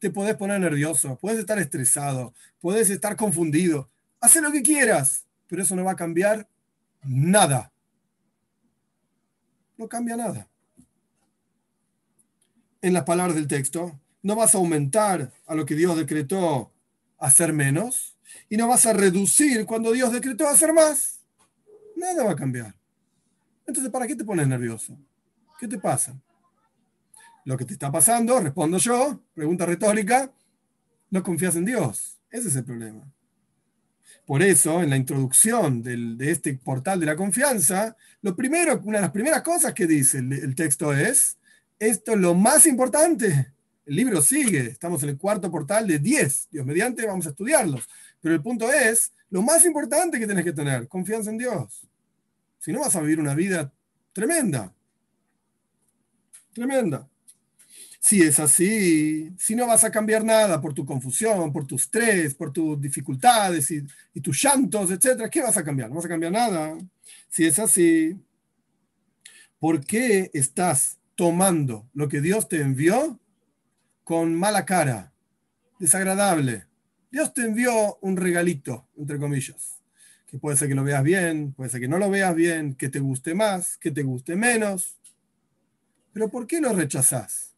Te puedes poner nervioso, puedes estar estresado, puedes estar confundido. Haz lo que quieras, pero eso no va a cambiar nada. No cambia nada. En las palabras del texto, no vas a aumentar a lo que Dios decretó hacer menos y no vas a reducir cuando Dios decretó hacer más. Nada va a cambiar. Entonces, ¿para qué te pones nervioso? ¿Qué te pasa? Lo que te está pasando, respondo yo, pregunta retórica, no confías en Dios. Ese es el problema. Por eso, en la introducción de este portal de la confianza, lo primero, una de las primeras cosas que dice el texto es, esto es lo más importante. El libro sigue, estamos en el cuarto portal de 10. Dios mediante, vamos a estudiarlos. Pero el punto es, lo más importante que tienes que tener, confianza en Dios. Si no vas a vivir una vida tremenda. Tremenda. Si es así, si no vas a cambiar nada por tu confusión, por tu estrés, por tus dificultades y, tus llantos, etc., ¿qué vas a cambiar? No vas a cambiar nada. Si es así, ¿por qué estás tomando lo que Dios te envió con mala cara, desagradable. Dios te envió un regalito, entre comillas, que puede ser que lo veas bien, puede ser que no lo veas bien, que te guste más, que te guste menos. Pero ¿por qué lo rechazás?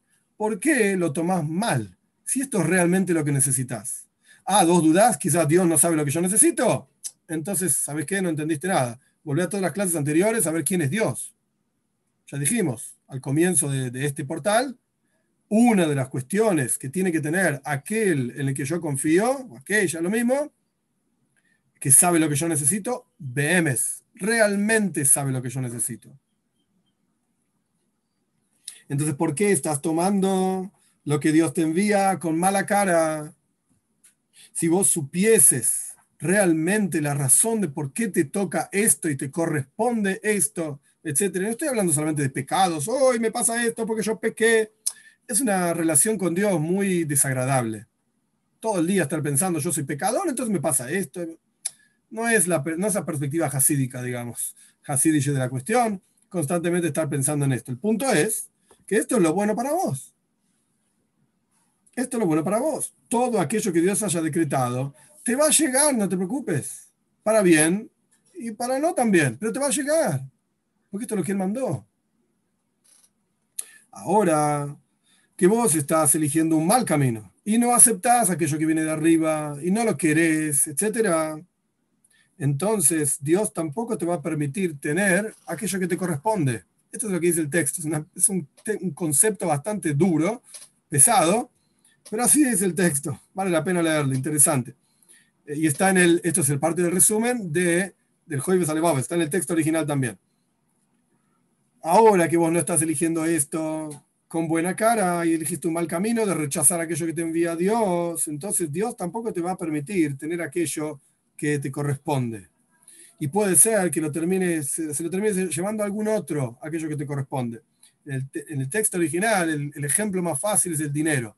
¿Por qué lo tomás mal? Si esto es realmente lo que necesitas. Ah, dos dudas, quizás Dios no sabe lo que yo necesito. Entonces, ¿sabes qué? No entendiste nada. Volvé a todas las clases anteriores a ver quién es Dios. Ya dijimos al comienzo de, este portal una de las cuestiones que tiene que tener aquel en el que yo confío, o aquella, lo mismo, que sabe lo que yo necesito, BMS, realmente sabe lo que yo necesito. Entonces, ¿por qué estás tomando lo que Dios te envía con mala cara? Si vos supieses realmente la razón de por qué te toca esto y te corresponde esto, etc. No estoy hablando solamente de pecados, hoy me pasa esto porque yo pequé es una relación con Dios muy desagradable. Todo el día estar pensando, yo soy pecador, entonces me pasa esto. No es la, no es la perspectiva hasídica, digamos, hasídica de la cuestión, constantemente estar pensando en esto. El punto es que esto es lo bueno para vos. Esto es lo bueno para vos. Todo aquello que Dios haya decretado te va a llegar, no te preocupes. Para bien y para no también, pero te va a llegar. Porque esto es lo que Él mandó. Ahora, que vos estás eligiendo un mal camino y no aceptás aquello que viene de arriba y no lo querés, etc. Entonces Dios tampoco te va a permitir tener aquello que te corresponde. Esto es lo que dice el texto. Es, un, concepto bastante duro, pesado, pero así es el texto. Vale la pena leerlo, interesante. Eh, y está en el, esto es el parte del resumen de, del Joibes Alebaba, está en el texto original también. ahora que vos no estás eligiendo esto con buena cara y elegiste un mal camino de rechazar aquello que te envía Dios, entonces Dios tampoco te va a permitir tener aquello que te corresponde. Y puede ser que lo termines, se lo termines llevando a algún otro aquello que te corresponde. En el, texto original, el, ejemplo más fácil es el dinero.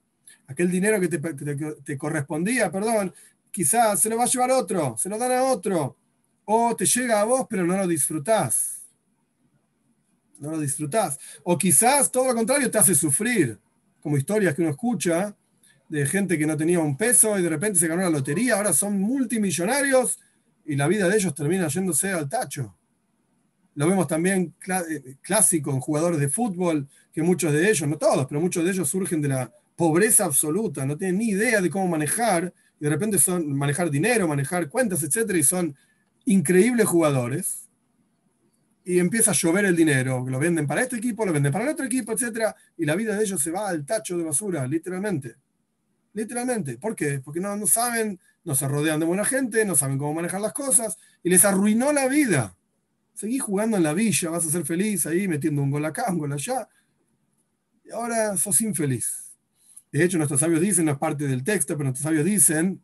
Aquel dinero que te, te correspondía, perdón, quizás se lo va a llevar otro, se lo dan a otro, o te llega a vos, pero no lo disfrutás. No lo disfrutás. O quizás todo lo contrario te hace sufrir, como historias que uno escucha de gente que no tenía un peso y de repente se ganó la lotería, ahora son multimillonarios y la vida de ellos termina yéndose al tacho. Lo vemos también eh, clásico en jugadores de fútbol, que muchos de ellos, no todos, pero muchos de ellos surgen de la pobreza absoluta, no tienen ni idea de cómo manejar y de repente son manejar dinero, manejar cuentas, etcétera, y son increíbles jugadores. Y empieza a llover el dinero, lo venden para este equipo, lo venden para el otro equipo, etcétera, y la vida de ellos se va al tacho de basura, literalmente. Literalmente. ¿Por qué? Porque no, no saben, no se rodean de buena gente, no saben cómo manejar las cosas, y les arruinó la vida. Seguí jugando en la villa, vas a ser feliz ahí, metiendo un gol acá, un gol allá, y ahora sos infeliz. De hecho, nuestros sabios dicen, no es parte del texto, pero nuestros sabios dicen,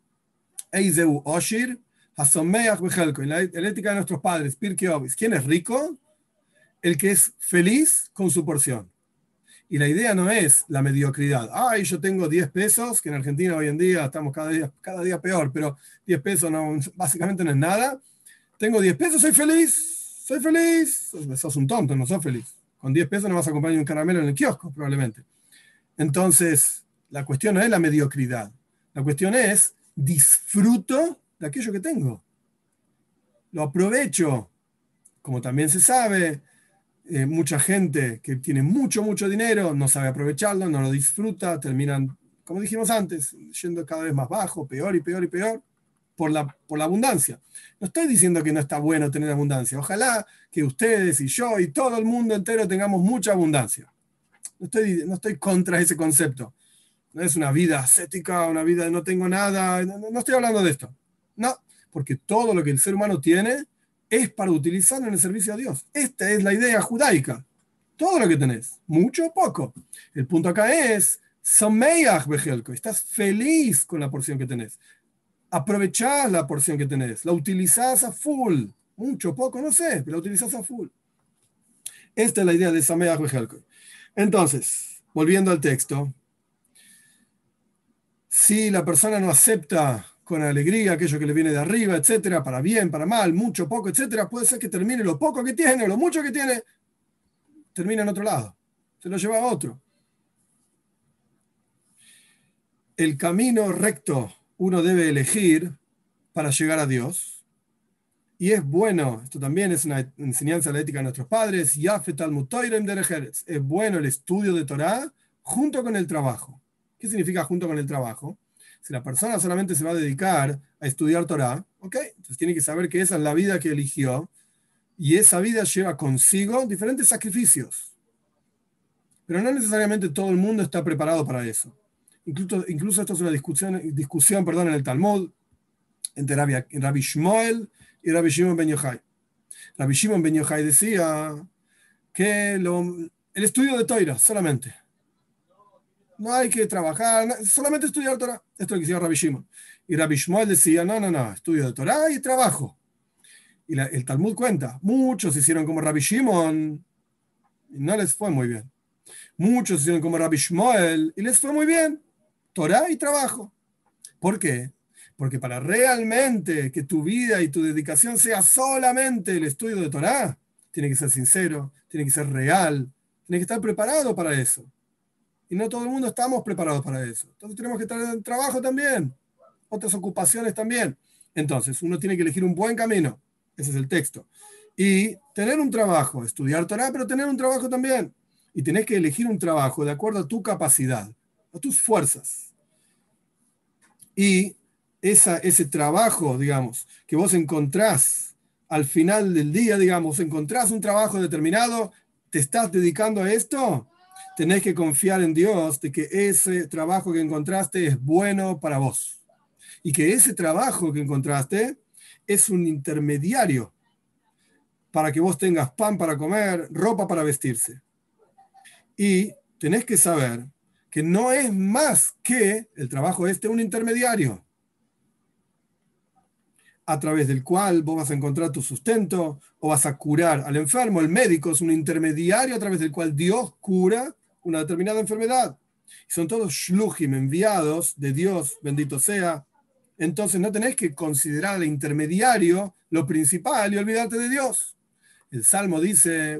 Eizeu Oshir, Hasomeach Bejelko, en la ética de nuestros padres, Pirke Obis. ¿Quién es rico? El que es feliz con su porción. Y la idea no es la mediocridad. Ay, yo tengo 10 pesos, que en Argentina hoy en día estamos cada día, cada día peor, pero 10 pesos no, básicamente no es nada. Tengo 10 pesos, soy feliz, soy feliz. Sos un tonto, no sos feliz. Con 10 pesos no vas a comprar ni un caramelo en el kiosco, probablemente. Entonces, la cuestión no es la mediocridad. La cuestión es, disfruto de aquello que tengo. Lo aprovecho. Como también se sabe, eh, mucha gente que tiene mucho, mucho dinero no sabe aprovecharlo, no lo disfruta, terminan, como dijimos antes, yendo cada vez más bajo, peor y peor y peor, por la, por la abundancia. No estoy diciendo que no está bueno tener abundancia. Ojalá que ustedes y yo y todo el mundo entero tengamos mucha abundancia. No estoy, no estoy contra ese concepto. No es una vida ascética, una vida de no tengo nada. No, estoy hablando de esto. No, porque todo lo que el ser humano tiene es para utilizarlo en el servicio a Dios. Esta es la idea judaica. Todo lo que tenés, mucho o poco. El punto acá es, estás feliz con la porción que tenés. Aprovechás la porción que tenés, la utilizás a full. Mucho, poco, no sé, pero la utilizás a full. Esta es la idea de Sameach Bejelko. Entonces, volviendo al texto, si la persona no acepta con alegría aquello que le viene de arriba, etcétera, para bien, para mal, mucho, poco, etcétera, puede ser que termine lo poco que tiene lo mucho que tiene, termina en otro lado, se lo lleva a otro. El camino recto uno debe elegir para llegar a Dios. Y es bueno, esto también es una enseñanza de la ética de nuestros padres, es bueno el estudio de Torah junto con el trabajo. ¿Qué significa junto con el trabajo? Si la persona solamente se va a dedicar a estudiar Torah, ¿ok? Entonces tiene que saber que esa es la vida que eligió y esa vida lleva consigo diferentes sacrificios. Pero no necesariamente todo el mundo está preparado para eso. Incluso, incluso esto es una discusión, discusión perdón, en el Talmud entre Rabbi, Shmuel y Rabbi Shimon Ben Yochai. Rabbi Shimon Ben Yochai decía que el estudio de Torah solamente no hay que trabajar, solamente estudiar Torah. Esto es lo que decía Rabbi Shimon. Y Rabbi Shmuel decía, no, no, no, estudio de Torah y trabajo. Y el Talmud cuenta, muchos hicieron como Rabbi Shimon y no les fue muy bien. Muchos hicieron como Rabbi Shmuel y les fue muy bien. Torah y trabajo. ¿Por qué? Porque para realmente que tu vida y tu dedicación sea solamente el estudio de Torah, tiene que ser sincero, tiene que ser real, tiene que estar preparado para eso. Y no todo el mundo estamos preparados para eso. Entonces tenemos que estar en trabajo también, otras ocupaciones también. Entonces uno tiene que elegir un buen camino. Ese es el texto. Y tener un trabajo, estudiar Torah, pero tener un trabajo también. Y tenés que elegir un trabajo de acuerdo a tu capacidad, a tus fuerzas. Y esa, ese trabajo, digamos, que vos encontrás al final del día, digamos, encontrás un trabajo determinado, te estás dedicando a esto, tenés que confiar en Dios de que ese trabajo que encontraste es bueno para vos. Y que ese trabajo que encontraste es un intermediario para que vos tengas pan para comer, ropa para vestirse. Y tenés que saber que no es más que el trabajo este un intermediario a través del cual vos vas a encontrar tu sustento o vas a curar al enfermo. El médico es un intermediario a través del cual Dios cura una determinada enfermedad. Son todos shluchim enviados de Dios, bendito sea. Entonces no tenés que considerar al intermediario lo principal y olvidarte de Dios. El Salmo dice,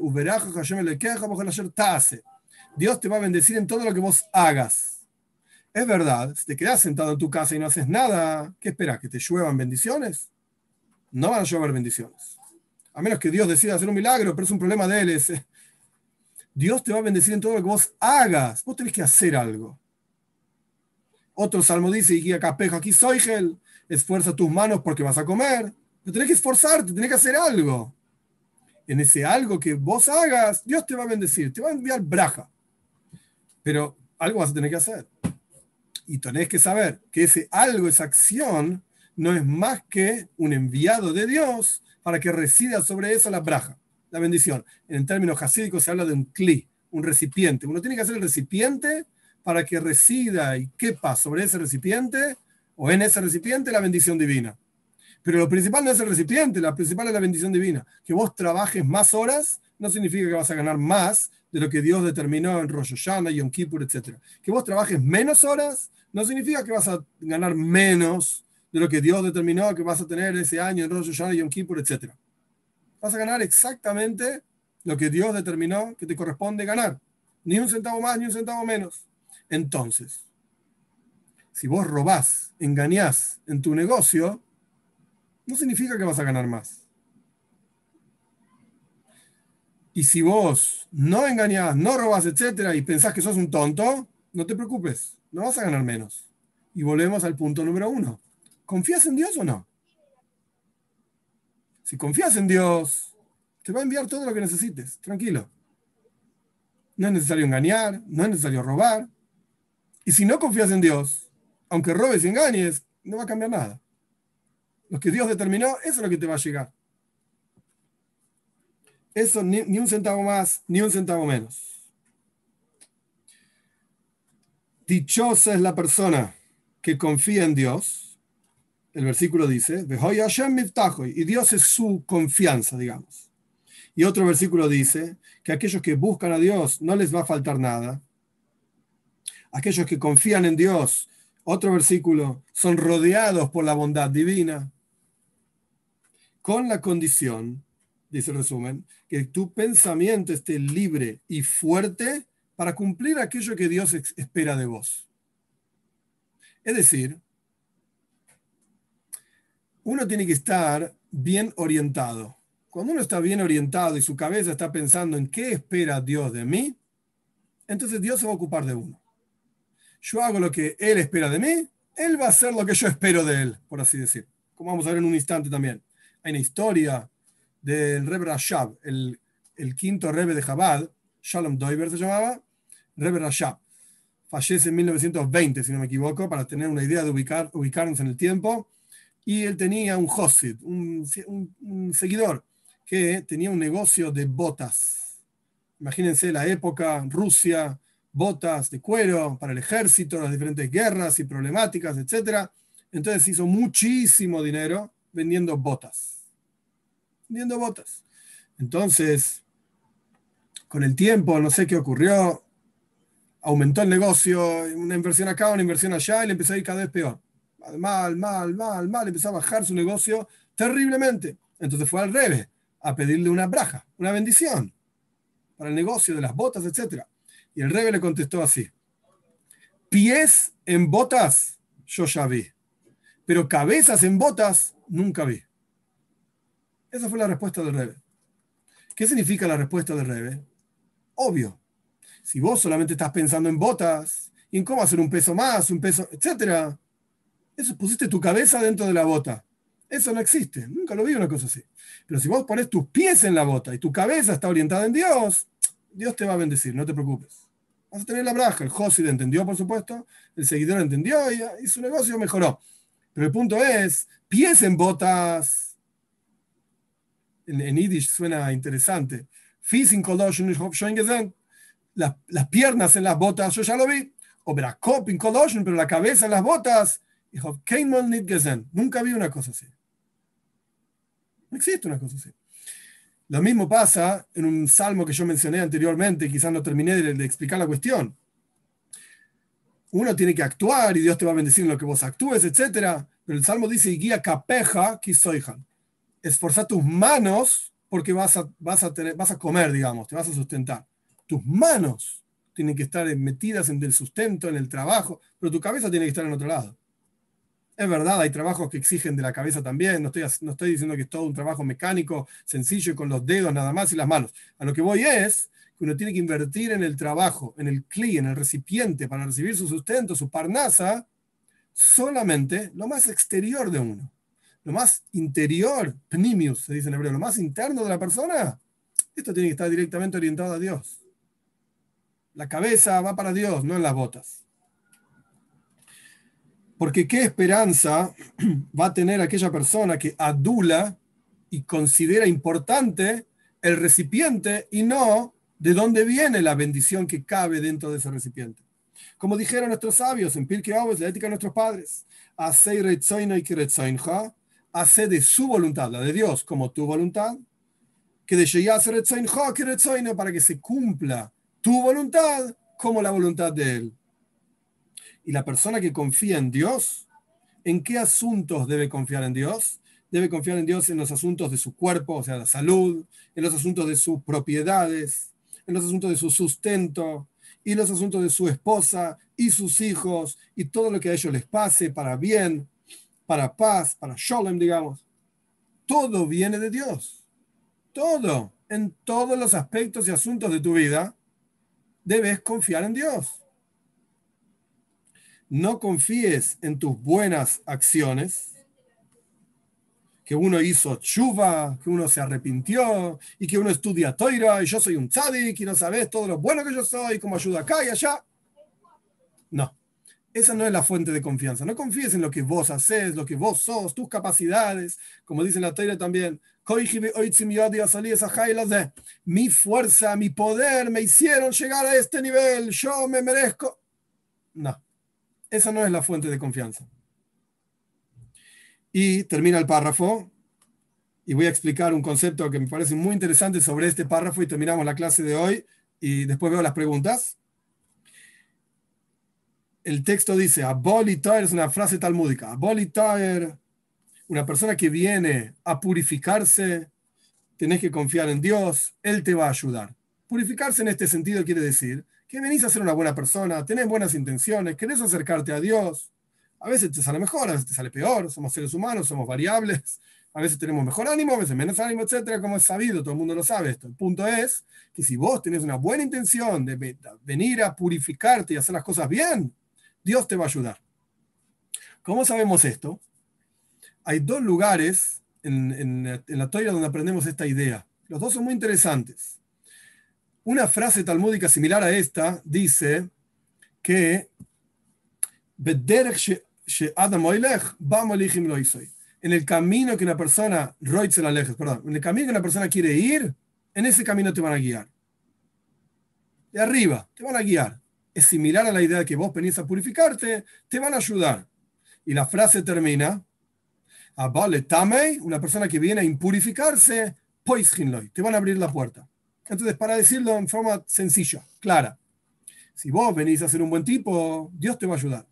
Dios te va a bendecir en todo lo que vos hagas. Es verdad, si te quedas sentado en tu casa y no haces nada, ¿qué esperas? ¿Que te lluevan bendiciones? No van a llover bendiciones. A menos que Dios decida hacer un milagro, pero es un problema de él. Dios te va a bendecir en todo lo que vos hagas. Vos tenés que hacer algo. Otro salmo dice, y acá pejo, aquí soy gel, esfuerza tus manos porque vas a comer. Pero tenés que esforzarte, tenés que hacer algo. En ese algo que vos hagas, Dios te va a bendecir, te va a enviar braja. Pero algo vas a tener que hacer. Y tenés que saber que ese algo, esa acción, no es más que un enviado de Dios para que resida sobre eso la braja, la bendición. En términos hasídicos se habla de un cli, un recipiente. Uno tiene que hacer el recipiente para que resida y quepa sobre ese recipiente o en ese recipiente la bendición divina. Pero lo principal no es el recipiente, la principal es la bendición divina. Que vos trabajes más horas no significa que vas a ganar más de lo que Dios determinó en Rosh Hashanah, Yom Kippur, etc. Que vos trabajes menos horas no significa que vas a ganar menos de lo que Dios determinó que vas a tener ese año en Rosh Hashanah, Yom Kippur, etc. Vas a ganar exactamente lo que Dios determinó que te corresponde ganar. Ni un centavo más, ni un centavo menos. Entonces, si vos robás, engañás en tu negocio, no significa que vas a ganar más. Y si vos no engañás, no robás, etcétera, y pensás que sos un tonto, no te preocupes, no vas a ganar menos. Y volvemos al punto número uno. ¿Confías en Dios o no? Si confías en Dios, te va a enviar todo lo que necesites, tranquilo. No es necesario engañar, no es necesario robar. Y si no confías en Dios, aunque robes y engañes, no va a cambiar nada. Lo que Dios determinó, eso es lo que te va a llegar. Eso ni, ni un centavo más, ni un centavo menos. Dichosa es la persona que confía en Dios el versículo dice, y Dios es su confianza, digamos. Y otro versículo dice que aquellos que buscan a Dios no les va a faltar nada. Aquellos que confían en Dios, otro versículo, son rodeados por la bondad divina. Con la condición, dice el resumen, que tu pensamiento esté libre y fuerte para cumplir aquello que Dios espera de vos. Es decir, uno tiene que estar bien orientado. Cuando uno está bien orientado y su cabeza está pensando en qué espera Dios de mí, entonces Dios se va a ocupar de uno. Yo hago lo que Él espera de mí, Él va a hacer lo que yo espero de Él, por así decir. Como vamos a ver en un instante también. Hay una historia del Rebbe Rashab, el, quinto Rebbe de Chabad, Shalom Doiber se llamaba, Rebbe Rashab. Fallece en 1920, si no me equivoco, para tener una idea de ubicar, ubicarnos en el tiempo y él tenía un Hosid, un, seguidor, que tenía un negocio de botas. Imagínense la época, Rusia, botas de cuero para el ejército, las diferentes guerras y problemáticas, etc. Entonces hizo muchísimo dinero vendiendo botas. Vendiendo botas. Entonces, con el tiempo, no sé qué ocurrió, aumentó el negocio, una inversión acá, una inversión allá, y le empezó a ir cada vez peor mal, mal, mal, mal, empezó a bajar su negocio terriblemente. Entonces fue al revés, a pedirle una braja, una bendición para el negocio de las botas, etc. Y el rebe le contestó así, pies en botas yo ya vi, pero cabezas en botas nunca vi. Esa fue la respuesta del rebe. ¿Qué significa la respuesta del rebe? Obvio. Si vos solamente estás pensando en botas y en cómo hacer un peso más, un peso, etcétera, eso pusiste tu cabeza dentro de la bota. Eso no existe. Nunca lo vi una cosa así. Pero si vos pones tus pies en la bota y tu cabeza está orientada en Dios, Dios te va a bendecir, no te preocupes. Vas a tener la braja. El Josid entendió, por supuesto. El seguidor entendió y, su negocio mejoró. Pero el punto es, pies en botas. en, en Yiddish suena interesante. Las, las piernas en las botas, yo ya lo vi. O Kolosh, pero la cabeza en las botas, Nunca vi una cosa así. No existe una cosa así. Lo mismo pasa en un salmo que yo mencioné anteriormente, quizás no terminé de, explicar la cuestión. Uno tiene que actuar y Dios te va a bendecir en lo que vos actúes, etc. Pero el salmo dice, guía capeja, kisoijan. Esforzar tus manos porque vas a, vas, a tener, vas a comer, digamos, te vas a sustentar. Tus manos tienen que estar metidas en el sustento, en el trabajo, pero tu cabeza tiene que estar en otro lado. Es verdad, hay trabajos que exigen de la cabeza también, no estoy, no estoy diciendo que es todo un trabajo mecánico, sencillo, con los dedos nada más y las manos. A lo que voy es que uno tiene que invertir en el trabajo, en el cli, en el recipiente, para recibir su sustento, su parnasa, solamente lo más exterior de uno. Lo más interior, pnimius, se dice en hebreo, lo más interno de la persona, esto tiene que estar directamente orientado a Dios. La cabeza va para Dios, no en las botas. Porque qué esperanza [clears throat] va a tener aquella persona que adula y considera importante el recipiente y no de dónde viene la bendición que cabe dentro de ese recipiente. Como dijeron nuestros sabios en Pirkei Avos, la ética de nuestros padres, hace de su voluntad, la de Dios, como tu voluntad, que de para que se cumpla tu voluntad como la voluntad de Él. Y la persona que confía en Dios, ¿en qué asuntos debe confiar en Dios? Debe confiar en Dios en los asuntos de su cuerpo, o sea, la salud, en los asuntos de sus propiedades, en los asuntos de su sustento, y los asuntos de su esposa y sus hijos, y todo lo que a ellos les pase para bien, para paz, para shalom, digamos. Todo viene de Dios. Todo, en todos los aspectos y asuntos de tu vida, debes confiar en Dios no confíes en tus buenas acciones, que uno hizo chuva, que uno se arrepintió y que uno estudia toira y yo soy un tzadik y no sabes todo lo bueno que yo soy, cómo ayuda acá y allá. No, esa no es la fuente de confianza. No confíes en lo que vos haces, lo que vos sos, tus capacidades, como dice la toira también. Mi fuerza, mi poder me hicieron llegar a este nivel, yo me merezco. No esa no es la fuente de confianza. Y termina el párrafo y voy a explicar un concepto que me parece muy interesante sobre este párrafo y terminamos la clase de hoy y después veo las preguntas. El texto dice, abolitoer es una frase talmúdica, abolitoer, una persona que viene a purificarse, tenés que confiar en Dios, Él te va a ayudar. Purificarse en este sentido quiere decir que venís a ser una buena persona, tenés buenas intenciones, querés acercarte a Dios. A veces te sale mejor, a veces te sale peor, somos seres humanos, somos variables, a veces tenemos mejor ánimo, a veces menos ánimo, etcétera, como es sabido, todo el mundo lo sabe esto. El punto es que si vos tenés una buena intención de venir a purificarte y hacer las cosas bien, Dios te va a ayudar. ¿Cómo sabemos esto? Hay dos lugares en, en, en la toira donde aprendemos esta idea. Los dos son muy interesantes. Una frase talmúdica similar a esta dice que en el camino que una persona, perdón, en el camino que una persona quiere ir, en ese camino te van a guiar. De arriba, te van a guiar. Es similar a la idea de que vos venís a purificarte, te van a ayudar. Y la frase termina, una persona que viene a impurificarse, te van a abrir la puerta. Entonces, para decirlo en forma sencilla, clara, si vos venís a ser un buen tipo, Dios te va a ayudar.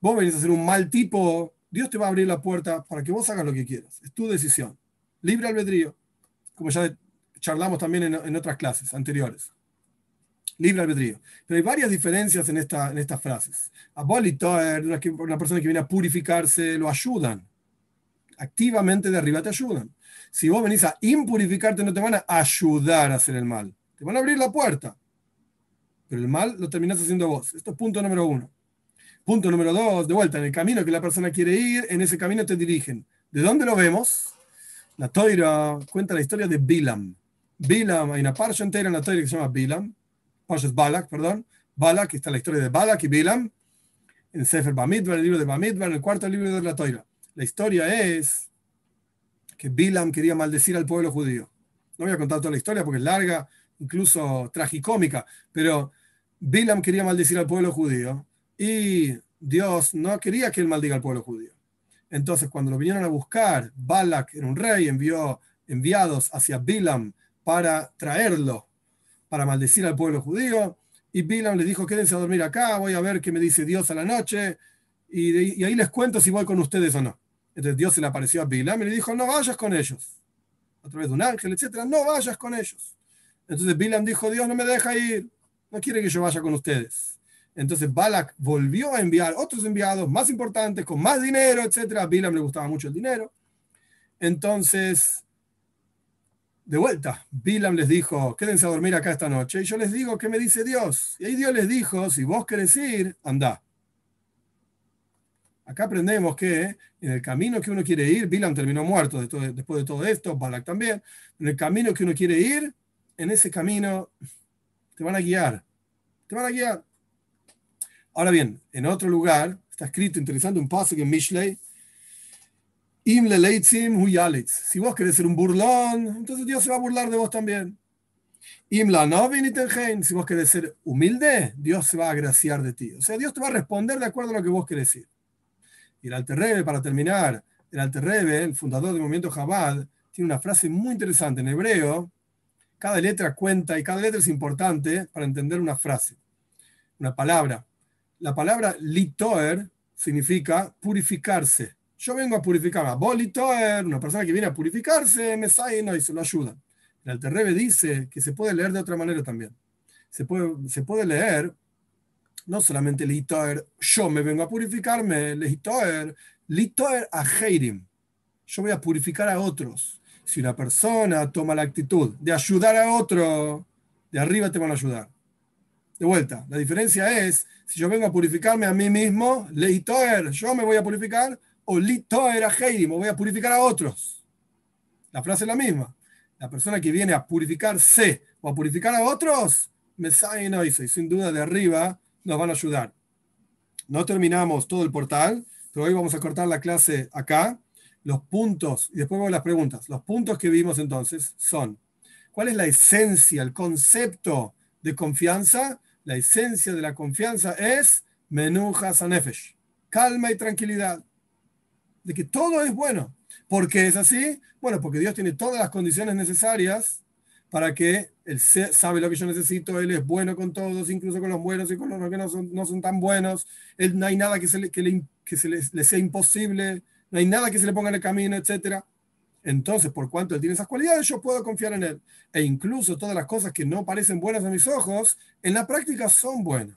Vos venís a ser un mal tipo, Dios te va a abrir la puerta para que vos hagas lo que quieras. Es tu decisión. Libre albedrío, como ya charlamos también en, otras clases anteriores. Libre albedrío. Pero hay varias diferencias en, esta, en estas frases. Abolitoer, una persona que viene a purificarse, lo ayudan. Activamente de arriba te ayudan. Si vos venís a impurificarte, no te van a ayudar a hacer el mal. Te van a abrir la puerta. Pero el mal lo terminás haciendo vos. Esto es punto número uno. Punto número dos, de vuelta, en el camino que la persona quiere ir, en ese camino te dirigen. ¿De dónde lo vemos? La Toira cuenta la historia de Bilam. Bilam, hay una parsha entera en la Toira que se llama Bilam. Parsha es Balak, perdón. Balak, está la historia de Balak y Bilam. En Sefer Bamidbar, el libro de Bamidbar, en el cuarto libro de la Toira. La historia es que Bilam quería maldecir al pueblo judío. No voy a contar toda la historia porque es larga, incluso tragicómica, pero Bilam quería maldecir al pueblo judío y Dios no quería que él maldiga al pueblo judío. Entonces, cuando lo vinieron a buscar, Balak era un rey, envió enviados hacia Bilam para traerlo, para maldecir al pueblo judío. Y Bilam le dijo, quédense a dormir acá, voy a ver qué me dice Dios a la noche, y, y ahí les cuento si voy con ustedes o no. Entonces Dios se le apareció a Bilam y le dijo, no vayas con ellos. A través de un ángel, etcétera, no vayas con ellos. Entonces Bilam dijo, Dios no me deja ir, no quiere que yo vaya con ustedes. Entonces Balak volvió a enviar otros enviados más importantes, con más dinero, etcétera. Bilam le gustaba mucho el dinero. Entonces, de vuelta, Bilam les dijo, quédense a dormir acá esta noche. Y yo les digo, ¿qué me dice Dios? Y ahí Dios les dijo, si vos querés ir, anda. Acá aprendemos que en el camino que uno quiere ir, Bilam terminó muerto después de todo esto, Balak también, en el camino que uno quiere ir, en ese camino te van a guiar, te van a guiar. Ahora bien, en otro lugar, está escrito interesante un paso en Mishlei, Im Si vos querés ser un burlón, entonces Dios se va a burlar de vos también. Im la Si vos querés ser humilde, Dios se va a agraciar de ti. O sea, Dios te va a responder de acuerdo a lo que vos querés decir. Y el Alter para terminar, el Alter el fundador del movimiento Chabad, tiene una frase muy interesante en hebreo. Cada letra cuenta y cada letra es importante para entender una frase, una palabra. La palabra litoer significa purificarse. Yo vengo a purificarme. Vos litoer, una persona que viene a purificarse, me no y se lo ayuda. El Alter dice que se puede leer de otra manera también. Se puede, se puede leer no solamente litoer, yo me vengo a purificarme, litoer, litoer a heirim. Yo voy a purificar a otros. Si una persona toma la actitud de ayudar a otro, de arriba te van a ayudar. De vuelta, la diferencia es, si yo vengo a purificarme a mí mismo, litoer, yo me voy a purificar, o litoer a heirim, o voy a purificar a otros. La frase es la misma. La persona que viene a purificarse o a purificar a otros, me y sin duda de arriba nos van a ayudar. No terminamos todo el portal, pero hoy vamos a cortar la clase acá. Los puntos, y después vamos a las preguntas. Los puntos que vimos entonces son, ¿cuál es la esencia, el concepto de confianza? La esencia de la confianza es menuja sanefesh, calma y tranquilidad, de que todo es bueno. ¿Por qué es así? Bueno, porque Dios tiene todas las condiciones necesarias para que él sabe lo que yo necesito, él es bueno con todos, incluso con los buenos y con los que no son, tan buenos, él, no hay nada que se, le, que le, sea imposible, no hay nada que se le ponga en el camino, etc. Entonces, por cuanto él tiene esas cualidades, yo puedo confiar en él. E incluso todas las cosas que no parecen buenas a mis ojos, en la práctica son buenas.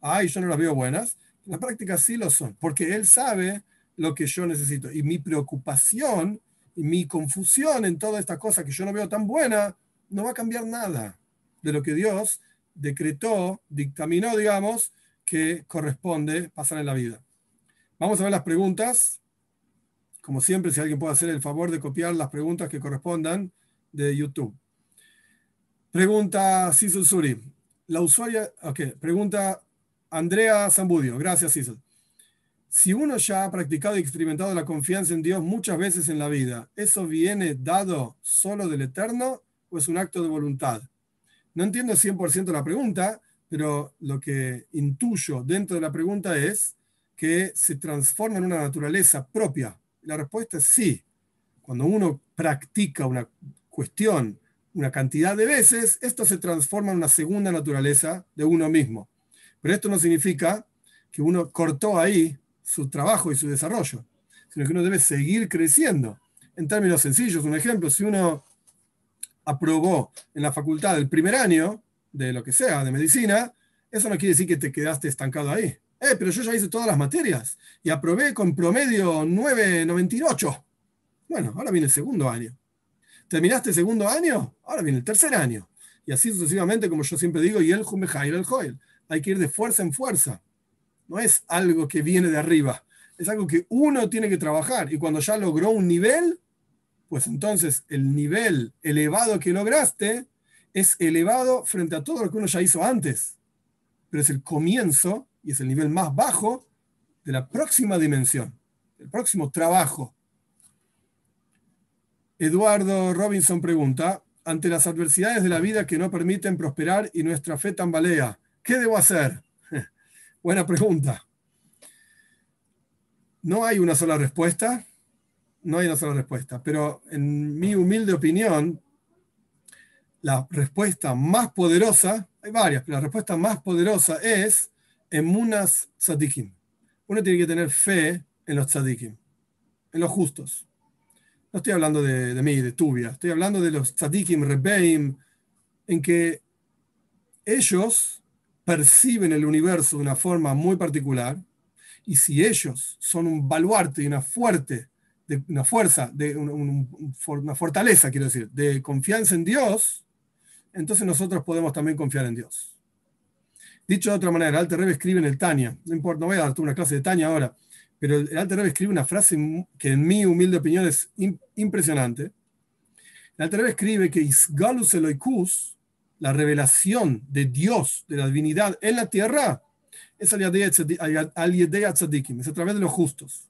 Ay, yo no las veo buenas, en la práctica sí lo son, porque él sabe lo que yo necesito. Y mi preocupación y mi confusión en toda esta cosa que yo no veo tan buena, no va a cambiar nada de lo que Dios decretó, dictaminó, digamos, que corresponde pasar en la vida. Vamos a ver las preguntas. Como siempre, si alguien puede hacer el favor de copiar las preguntas que correspondan de YouTube. Pregunta Cecil Suri. La usuaria, ok, pregunta Andrea Zambudio. Gracias, Cecil. Si uno ya ha practicado y experimentado la confianza en Dios muchas veces en la vida, ¿eso viene dado solo del Eterno es un acto de voluntad? No entiendo 100% la pregunta, pero lo que intuyo dentro de la pregunta es que se transforma en una naturaleza propia. La respuesta es sí. Cuando uno practica una cuestión una cantidad de veces, esto se transforma en una segunda naturaleza de uno mismo. Pero esto no significa que uno cortó ahí su trabajo y su desarrollo, sino que uno debe seguir creciendo. En términos sencillos, un ejemplo, si uno aprobó en la facultad el primer año de lo que sea, de medicina, eso no quiere decir que te quedaste estancado ahí. Eh, pero yo ya hice todas las materias y aprobé con promedio 9,98. Bueno, ahora viene el segundo año. ¿Terminaste el segundo año? Ahora viene el tercer año. Y así sucesivamente, como yo siempre digo, y el Jumejair el Joel. Hay que ir de fuerza en fuerza. No es algo que viene de arriba, es algo que uno tiene que trabajar. Y cuando ya logró un nivel, pues entonces el nivel elevado que lograste es elevado frente a todo lo que uno ya hizo antes. Pero es el comienzo y es el nivel más bajo de la próxima dimensión, el próximo trabajo. Eduardo Robinson pregunta, ante las adversidades de la vida que no permiten prosperar y nuestra fe tambalea, ¿qué debo hacer? [laughs] Buena pregunta. No hay una sola respuesta, no hay una sola respuesta, pero en mi humilde opinión, la respuesta más poderosa, hay varias, pero la respuesta más poderosa es emunas tzadikim. Uno tiene que tener fe en los tzadikim, en los justos. No estoy hablando de, mí, de Tubia, estoy hablando de los tzadikim, rebeim, en que ellos perciben el universo de una forma muy particular, y si ellos son un baluarte y una fuerte, de, una fuerza, de una fortaleza, quiero decir, de confianza en Dios, entonces nosotros podemos también confiar en Dios. Dicho de otra manera, Alter Rebbe escribe en el Tania, no importa, no voy a darte una clase de Tania ahora, pero el Alter Rebbe escribe una frase que en mi humilde opinión es impresionante. El Alter Rebbe escribe que Isgalus Eloikus, la revelación de Dios, de la divinidad en la tierra, es es a través de los justos.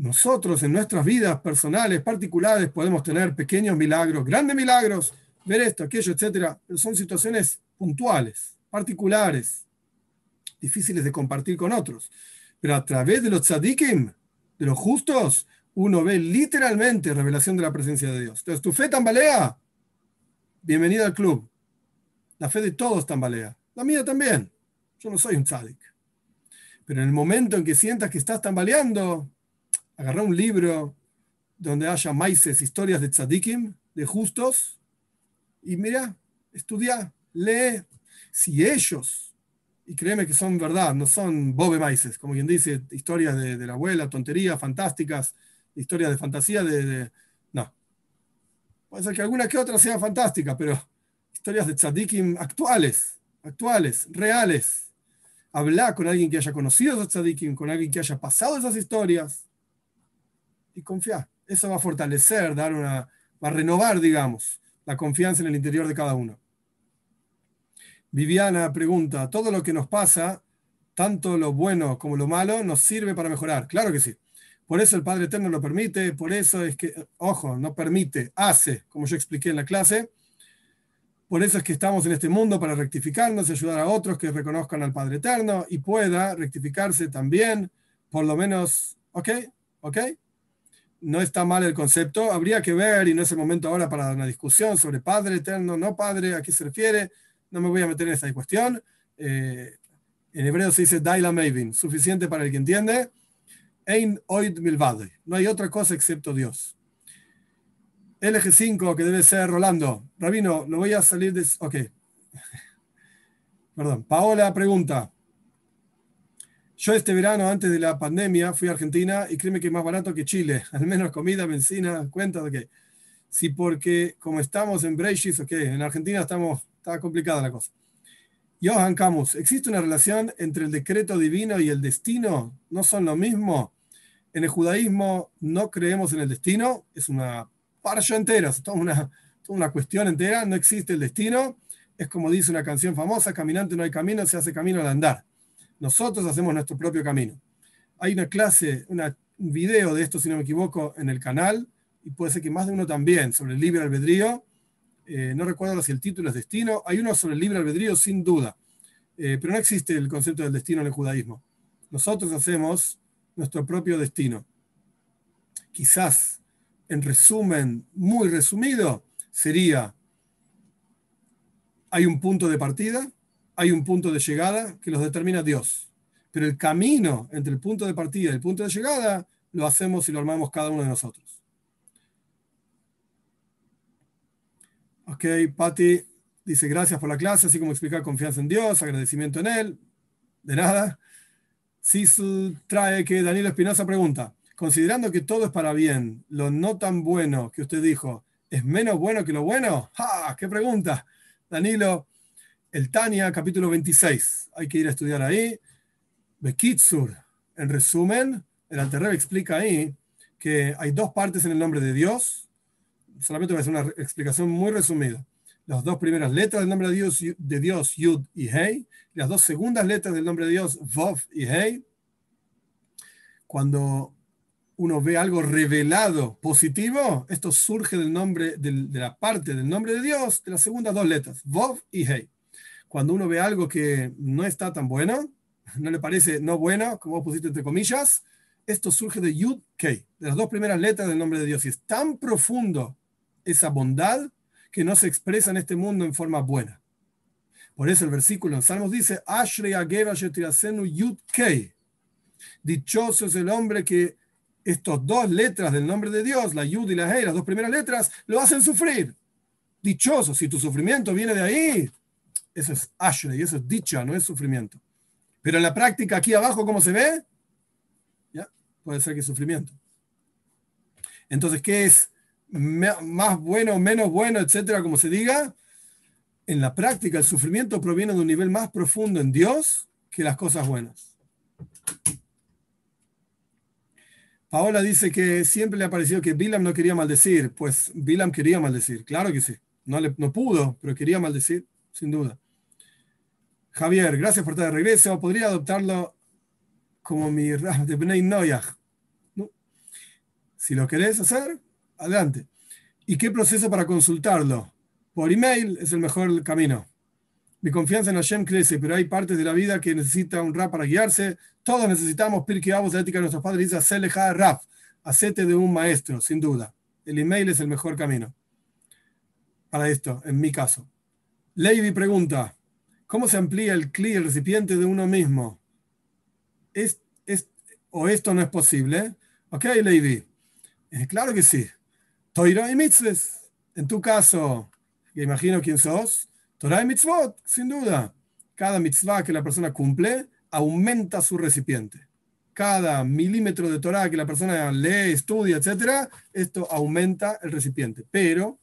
Nosotros en nuestras vidas personales, particulares, podemos tener pequeños milagros, grandes milagros, ver esto, aquello, etc. Pero son situaciones puntuales, particulares, difíciles de compartir con otros. Pero a través de los tzadikim, de los justos, uno ve literalmente revelación de la presencia de Dios. Entonces, ¿tu fe tambalea? Bienvenido al club. La fe de todos tambalea. La mía también. Yo no soy un tzadik. Pero en el momento en que sientas que estás tambaleando, agarra un libro donde haya maices, historias de tzadikim, de justos, y mira, estudia, lee. Si ellos y créeme que son verdad, no son bobe maices, como quien dice, historias de, la abuela, tonterías fantásticas, historias de fantasía, de, No. Puede ser que alguna que otra sea fantástica, pero historias de tzadikim actuales, actuales, reales. Habla con alguien que haya conocido esos tzadikim, con alguien que haya pasado esas historias y confía. Eso va a fortalecer, dar una, va a renovar, digamos, la confianza en el interior de cada uno. Viviana pregunta, ¿todo lo que nos pasa, tanto lo bueno como lo malo, nos sirve para mejorar? Claro que sí. Por eso el Padre Eterno lo permite, por eso es que, ojo, no permite, hace, como yo expliqué en la clase. Por eso es que estamos en este mundo para rectificarnos y ayudar a otros que reconozcan al Padre Eterno y pueda rectificarse también, por lo menos, ¿ok? ¿Ok? No está mal el concepto, habría que ver, y no es el momento ahora para una discusión sobre Padre Eterno, no Padre, a qué se refiere no me voy a meter en esa cuestión. Eh, en hebreo se dice Daila Mavin, suficiente para el que entiende. Ein oid milvade, no hay otra cosa excepto Dios. LG5, que debe ser Rolando. Rabino, lo voy a salir de. Ok. [laughs] Perdón. Paola pregunta. Yo este verano, antes de la pandemia, fui a Argentina y créeme que es más barato que Chile. [laughs] Al menos comida, benzina, cuenta de que. Sí, porque como estamos en Breishis, ok, en Argentina estamos Está complicada la cosa. Johan Camus, ¿existe una relación entre el decreto divino y el destino? ¿No son lo mismo? En el judaísmo no creemos en el destino, es una parcha entera, es toda una, toda una cuestión entera, no existe el destino. Es como dice una canción famosa, caminante no hay camino, se hace camino al andar. Nosotros hacemos nuestro propio camino. Hay una clase, un video de esto, si no me equivoco, en el canal, y puede ser que más de uno también, sobre el libre albedrío, eh, no recuerdo si el título es destino, hay uno sobre el libre albedrío sin duda, eh, pero no existe el concepto del destino en el judaísmo. Nosotros hacemos nuestro propio destino. Quizás, en resumen, muy resumido, sería, hay un punto de partida, hay un punto de llegada que los determina Dios, pero el camino entre el punto de partida y el punto de llegada lo hacemos y lo armamos cada uno de nosotros. Ok, Patti dice gracias por la clase, así como explicar confianza en Dios, agradecimiento en Él. De nada. Sisu trae que Danilo Espinosa pregunta, considerando que todo es para bien, lo no tan bueno que usted dijo, ¿es menos bueno que lo bueno? ¡Ja! ¡Qué pregunta! Danilo, el Tania, capítulo 26. Hay que ir a estudiar ahí. Bekitsur. En resumen, el Alterrebe explica ahí que hay dos partes en el nombre de Dios, solamente voy a hacer una explicación muy resumida. Las dos primeras letras del nombre de Dios, de Dios Yud y Hei, las dos segundas letras del nombre de Dios, Vov y Hei. Cuando uno ve algo revelado positivo, esto surge del nombre, de la parte del nombre de Dios, de las segundas dos letras, Vov y Hei. Cuando uno ve algo que no está tan bueno, [laughs] no le parece no bueno, como pusiste entre comillas, esto surge de Yud Kei, de las dos primeras letras del nombre de Dios. Y es tan profundo esa bondad que no se expresa en este mundo en forma buena. Por eso el versículo en Salmos dice, Ashrei Yud Kei. Dichoso es el hombre que estos dos letras del nombre de Dios, la Yud y la Hei, las dos primeras letras, lo hacen sufrir. Dichoso, si tu sufrimiento viene de ahí, eso es Ashrei, eso es dicha, no es sufrimiento. Pero en la práctica, aquí abajo, ¿cómo se ve? ¿Ya? Puede ser que es sufrimiento. Entonces, ¿qué es más bueno, menos bueno, etcétera, como se diga? En la práctica, el sufrimiento proviene de un nivel más profundo en Dios que las cosas buenas. Paola dice que siempre le ha parecido que Bilam no quería maldecir. Pues Bilam quería maldecir, claro que sí. No, le, no pudo, pero quería maldecir, sin duda. Javier, gracias por estar de regreso. ¿Podría adoptarlo como mi Rab de Bnei Noyaj? ¿No? Si lo querés hacer, adelante. ¿Y qué proceso para consultarlo? Por email es el mejor camino. Mi confianza en Hashem crece, pero hay partes de la vida que necesita un rap para guiarse. Todos necesitamos Pirkei Avos, la ética de nuestros padres. Dice, hacerle rap, hacete de un maestro, sin duda. El email es el mejor camino para esto, en mi caso. Lady pregunta, ¿cómo se amplía el cli, el recipiente de uno mismo? ¿Es, es, ¿O esto no es posible? Ok, Lady. Eh, claro que sí. Toira y mitzvahs. En tu caso, que imagino quién sos, Torah y mitzvot, sin duda. Cada mitzvah que la persona cumple aumenta su recipiente. Cada milímetro de Torah que la persona lee, estudia, etc., esto aumenta el recipiente. Pero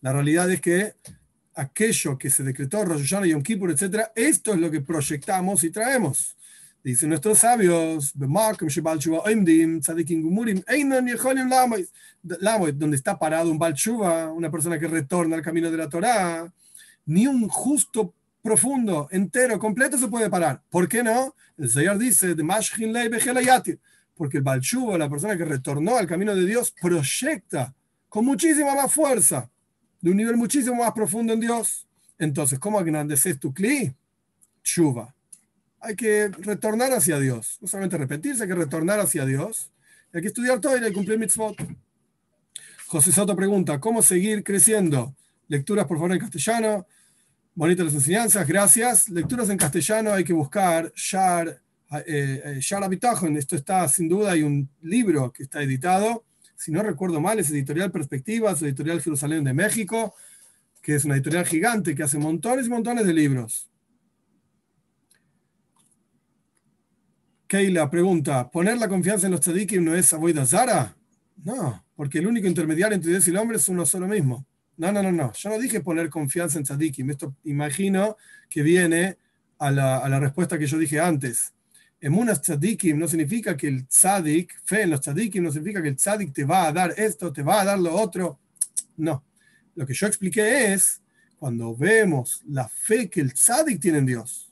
la realidad es que aquello que se decretó Rosh Hashanah, Yom Kippur, etc., esto es lo que proyectamos y traemos. Dicen nuestros sabios, donde está parado un Balchuva, una persona que retorna al camino de la Torá, ni un justo profundo, entero, completo se puede parar. ¿Por qué no? El Señor dice, porque el Balchuva, la persona que retornó al camino de Dios, proyecta con muchísima más fuerza, de un nivel muchísimo más profundo en Dios. Entonces, ¿cómo agrandeces tu cli? Chuva hay que retornar hacia Dios. No solamente repetirse, hay que retornar hacia Dios. Hay que estudiar todo y hay que cumplir mitzvot. José Soto pregunta, ¿cómo seguir creciendo? Lecturas, por favor, en castellano. Bonitas las enseñanzas, gracias. Lecturas en castellano hay que buscar Shar, eh, Shar Abitajon. Esto está sin duda, hay un libro que está editado. Si no recuerdo mal, es Editorial Perspectivas, Editorial Jerusalén de México, que es una editorial gigante que hace montones y montones de libros. Keila pregunta, ¿poner la confianza en los tzadikim no es avoida zara? No, porque el único intermediario entre Dios y el hombre es uno solo mismo. No, no, no, no. Yo no dije poner confianza en tzadikim. Esto imagino que viene a la, a la respuesta que yo dije antes. Emunas tzadikim no significa que el tzadik, fe en los tzadikim, no significa que el tzadik te va a dar esto, te va a dar lo otro. No. Lo que yo expliqué es cuando vemos la fe que el tzadik tiene en Dios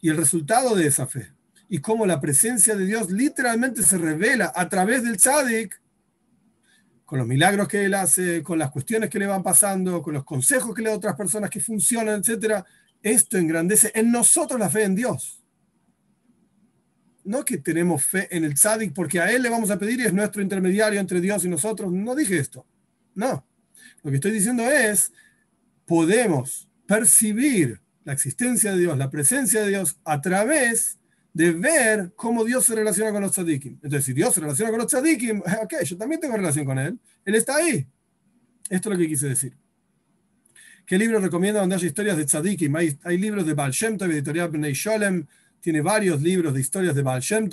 y el resultado de esa fe y cómo la presencia de Dios literalmente se revela a través del tzadik, con los milagros que él hace, con las cuestiones que le van pasando, con los consejos que le da a otras personas que funcionan, etc. Esto engrandece en nosotros la fe en Dios. No que tenemos fe en el tzadik porque a él le vamos a pedir y es nuestro intermediario entre Dios y nosotros. No dije esto. No. Lo que estoy diciendo es, podemos percibir la existencia de Dios, la presencia de Dios a través de ver cómo Dios se relaciona con los tzadikim. Entonces, si Dios se relaciona con los tzadikim, [laughs] ok, yo también tengo relación con Él. Él está ahí. Esto es lo que quise decir. ¿Qué libro recomienda donde haya historias de tzadikim? Hay, libros de Baal Shem editorial Bnei Sholem, tiene varios libros de historias de Baal Shem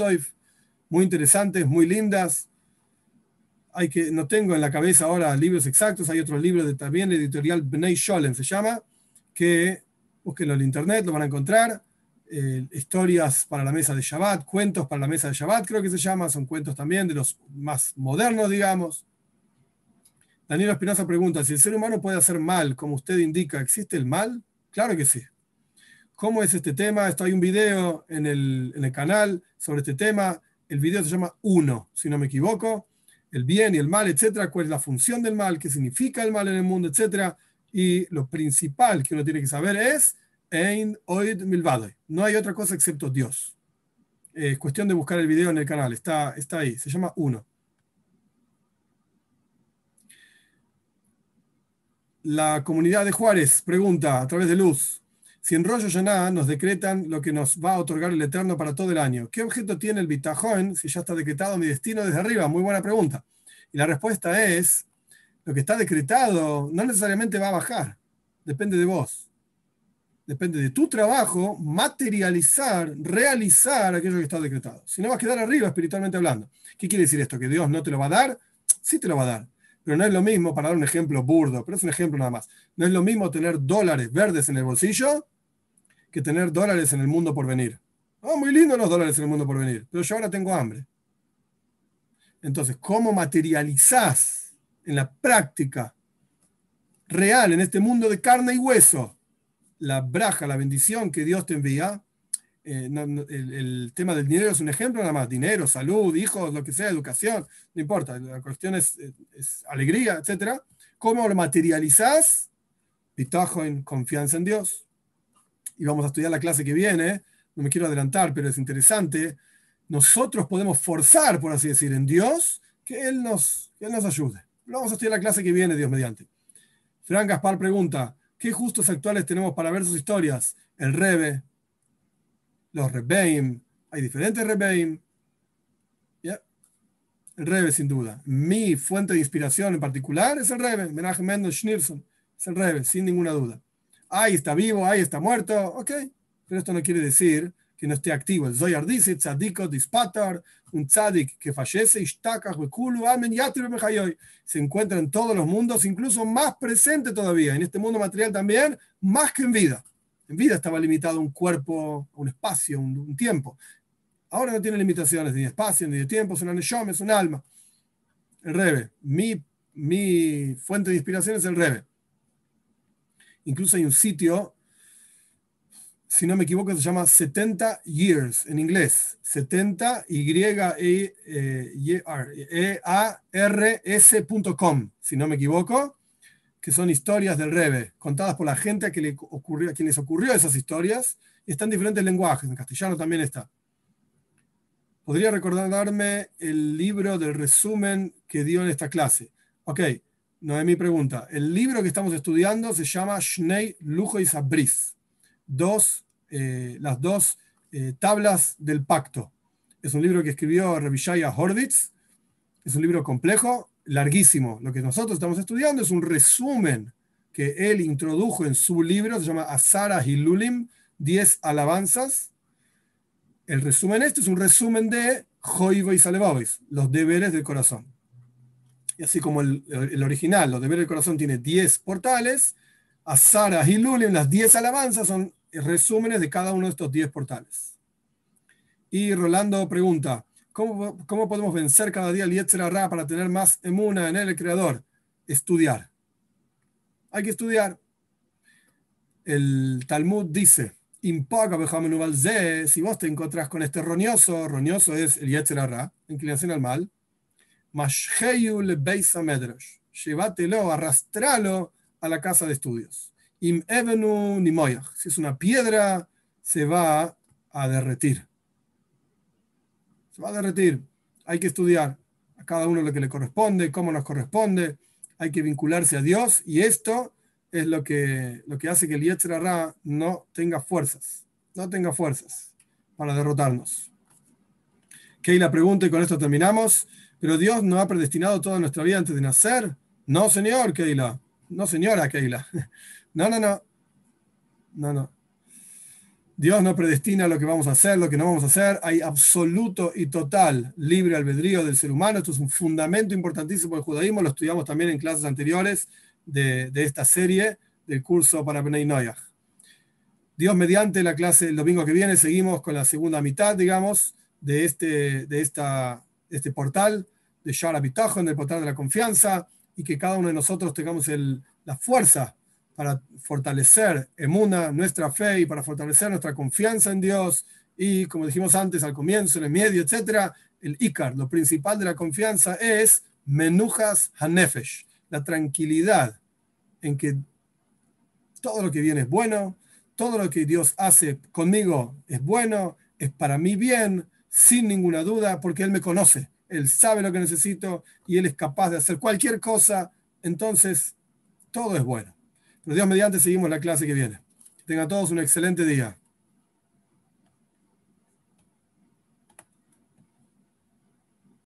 muy interesantes, muy lindas. Hay que, no tengo en la cabeza ahora libros exactos, hay otros libros de también editorial Bnei Sholem, se llama, que búsquenlo en internet, lo van a encontrar eh, historias para la mesa de Shabbat, cuentos para la mesa de Shabbat, creo que se llama, son cuentos también de los más modernos, digamos. Daniel Espinosa pregunta, si el ser humano puede hacer mal, como usted indica, ¿existe el mal? Claro que sí. ¿Cómo es este tema? Esto hay un video en el, en el canal sobre este tema. El video se llama Uno, si no me equivoco. El bien y el mal, etcétera. ¿Cuál es la función del mal? ¿Qué significa el mal en el mundo, etcétera? Y lo principal que uno tiene que saber es Ein Oid Milvadoy. No hay otra cosa excepto Dios. Es cuestión de buscar el video en el canal. Está, está ahí. Se llama Uno. La comunidad de Juárez pregunta a través de Luz. Si en Rosh Hashanah nos decretan lo que nos va a otorgar el Eterno para todo el año, ¿qué objeto tiene el bitajón si ya está decretado mi destino desde arriba? Muy buena pregunta. Y la respuesta es, lo que está decretado no necesariamente va a bajar, depende de vos. Depende de tu trabajo materializar, realizar aquello que está decretado. Si no vas a quedar arriba espiritualmente hablando. ¿Qué quiere decir esto? ¿Que Dios no te lo va a dar? Sí te lo va a dar. Pero no es lo mismo, para dar un ejemplo burdo, pero es un ejemplo nada más. No es lo mismo tener dólares verdes en el bolsillo que tener dólares en el mundo por venir. Oh, muy lindo los dólares en el mundo por venir, pero yo ahora tengo hambre. Entonces, ¿cómo materializás en la práctica real, en este mundo de carne y hueso, la braja, la bendición que Dios te envía? Eh, el, tema del dinero es un ejemplo nada más. Dinero, salud, hijos, lo que sea, educación, no importa. La cuestión es, alegría, etc. ¿Cómo lo materializás? Pitajo en confianza en Dios y vamos a estudiar la clase que viene, no me quiero adelantar, pero es interesante, nosotros podemos forzar, por así decir, en Dios que Él nos, que él nos ayude. Vamos a estudiar la clase que viene, Dios mediante. Fran Gaspar pregunta, ¿qué justos actuales tenemos para ver sus historias? El Rebe, los Rebeim, hay diferentes Rebeim. El Rebe, sin duda. Mi fuente de inspiración en particular es el Rebe, Menachem Mendel Schneerson, es el Rebe, sin ninguna duda ay, está vivo, ay, está muerto, ok, pero esto no quiere decir que no esté activo. El Zoyar dice, tzadiko dispatar, un tzadik que fallece, se encuentra en todos los mundos, incluso más presente todavía, en este mundo material también, más que en vida. En vida estaba limitado un cuerpo, un espacio, un, tiempo. Ahora no tiene limitaciones ni de espacio, ni de tiempo, es una neshom, es un alma. El Rebe, mi, mi fuente de inspiración es el Rebe. Incluso hay un sitio, si no me equivoco, se llama 70 Years en inglés. 70 y e, e, a r s.com, si no me equivoco, que son historias del Rebe, contadas por la gente a, que le ocurrió, a quienes ocurrió esas historias, están en diferentes lenguajes, en castellano también está. Podría recordarme el libro del resumen que dio en esta clase. Ok, no es mi pregunta. El libro que estamos estudiando se llama Shnei Lujo y Sabris. Dos, eh, las dos eh, tablas del pacto. Es un libro que escribió Revishaya Horvitz. Es un libro complejo, larguísimo. Lo que nosotros estamos estudiando es un resumen que él introdujo en su libro, se llama Asara Hilulim, 10 alabanzas. El resumen este es un resumen de Joivo y Salevovis, los deberes del corazón. Y así como el, original, los deberes del corazón, tiene 10 portales, a Sara y en las 10 alabanzas son resúmenes de cada uno de estos 10 portales. Y Rolando pregunta, ¿cómo, podemos vencer cada día el Yetzer Ra para tener más emuna en el creador? Estudiar. Hay que estudiar. El Talmud dice, si vos te encontrás con este roñoso, roñoso es el Yetzer Ra, inclinación al mal, Llévatelo, arrastralo a la casa de estudios. Im evenu ni Si es una piedra, se va a derretir. Se va a derretir. Hay que estudiar a cada uno lo que le corresponde, cómo nos corresponde. Hay que vincularse a Dios y esto es lo que, lo que hace que el Yetzirah no tenga fuerzas. No tenga fuerzas para derrotarnos. la pregunta y con esto terminamos. Pero Dios no ha predestinado toda nuestra vida antes de nacer. No, señor Keila. No, señora Keila. [laughs] No, no, no. No, no. Dios no predestina lo que vamos a hacer, lo que no vamos a hacer. Hay absoluto y total libre albedrío del ser humano. Esto es un fundamento importantísimo del judaísmo. Lo estudiamos también en clases anteriores de, esta serie del curso para Benay Noyah. Dios mediante la clase el domingo que viene seguimos con la segunda mitad, digamos, de, este, de esta este portal de Shara en del portal de la confianza, y que cada uno de nosotros tengamos la fuerza para fortalecer emuna, nuestra fe, y para fortalecer nuestra confianza en Dios, y como dijimos antes al comienzo, en el medio, etcétera, el Icar, lo principal de la confianza es menujas hanefesh, la tranquilidad en que todo lo que viene es bueno, todo lo que Dios hace conmigo es bueno, es para mi bien, sin ninguna duda, porque Él me conoce, Él sabe lo que necesito y Él es capaz de hacer cualquier cosa, entonces todo es bueno. Pero Dios mediante seguimos la clase que viene. Que tengan todos un excelente día.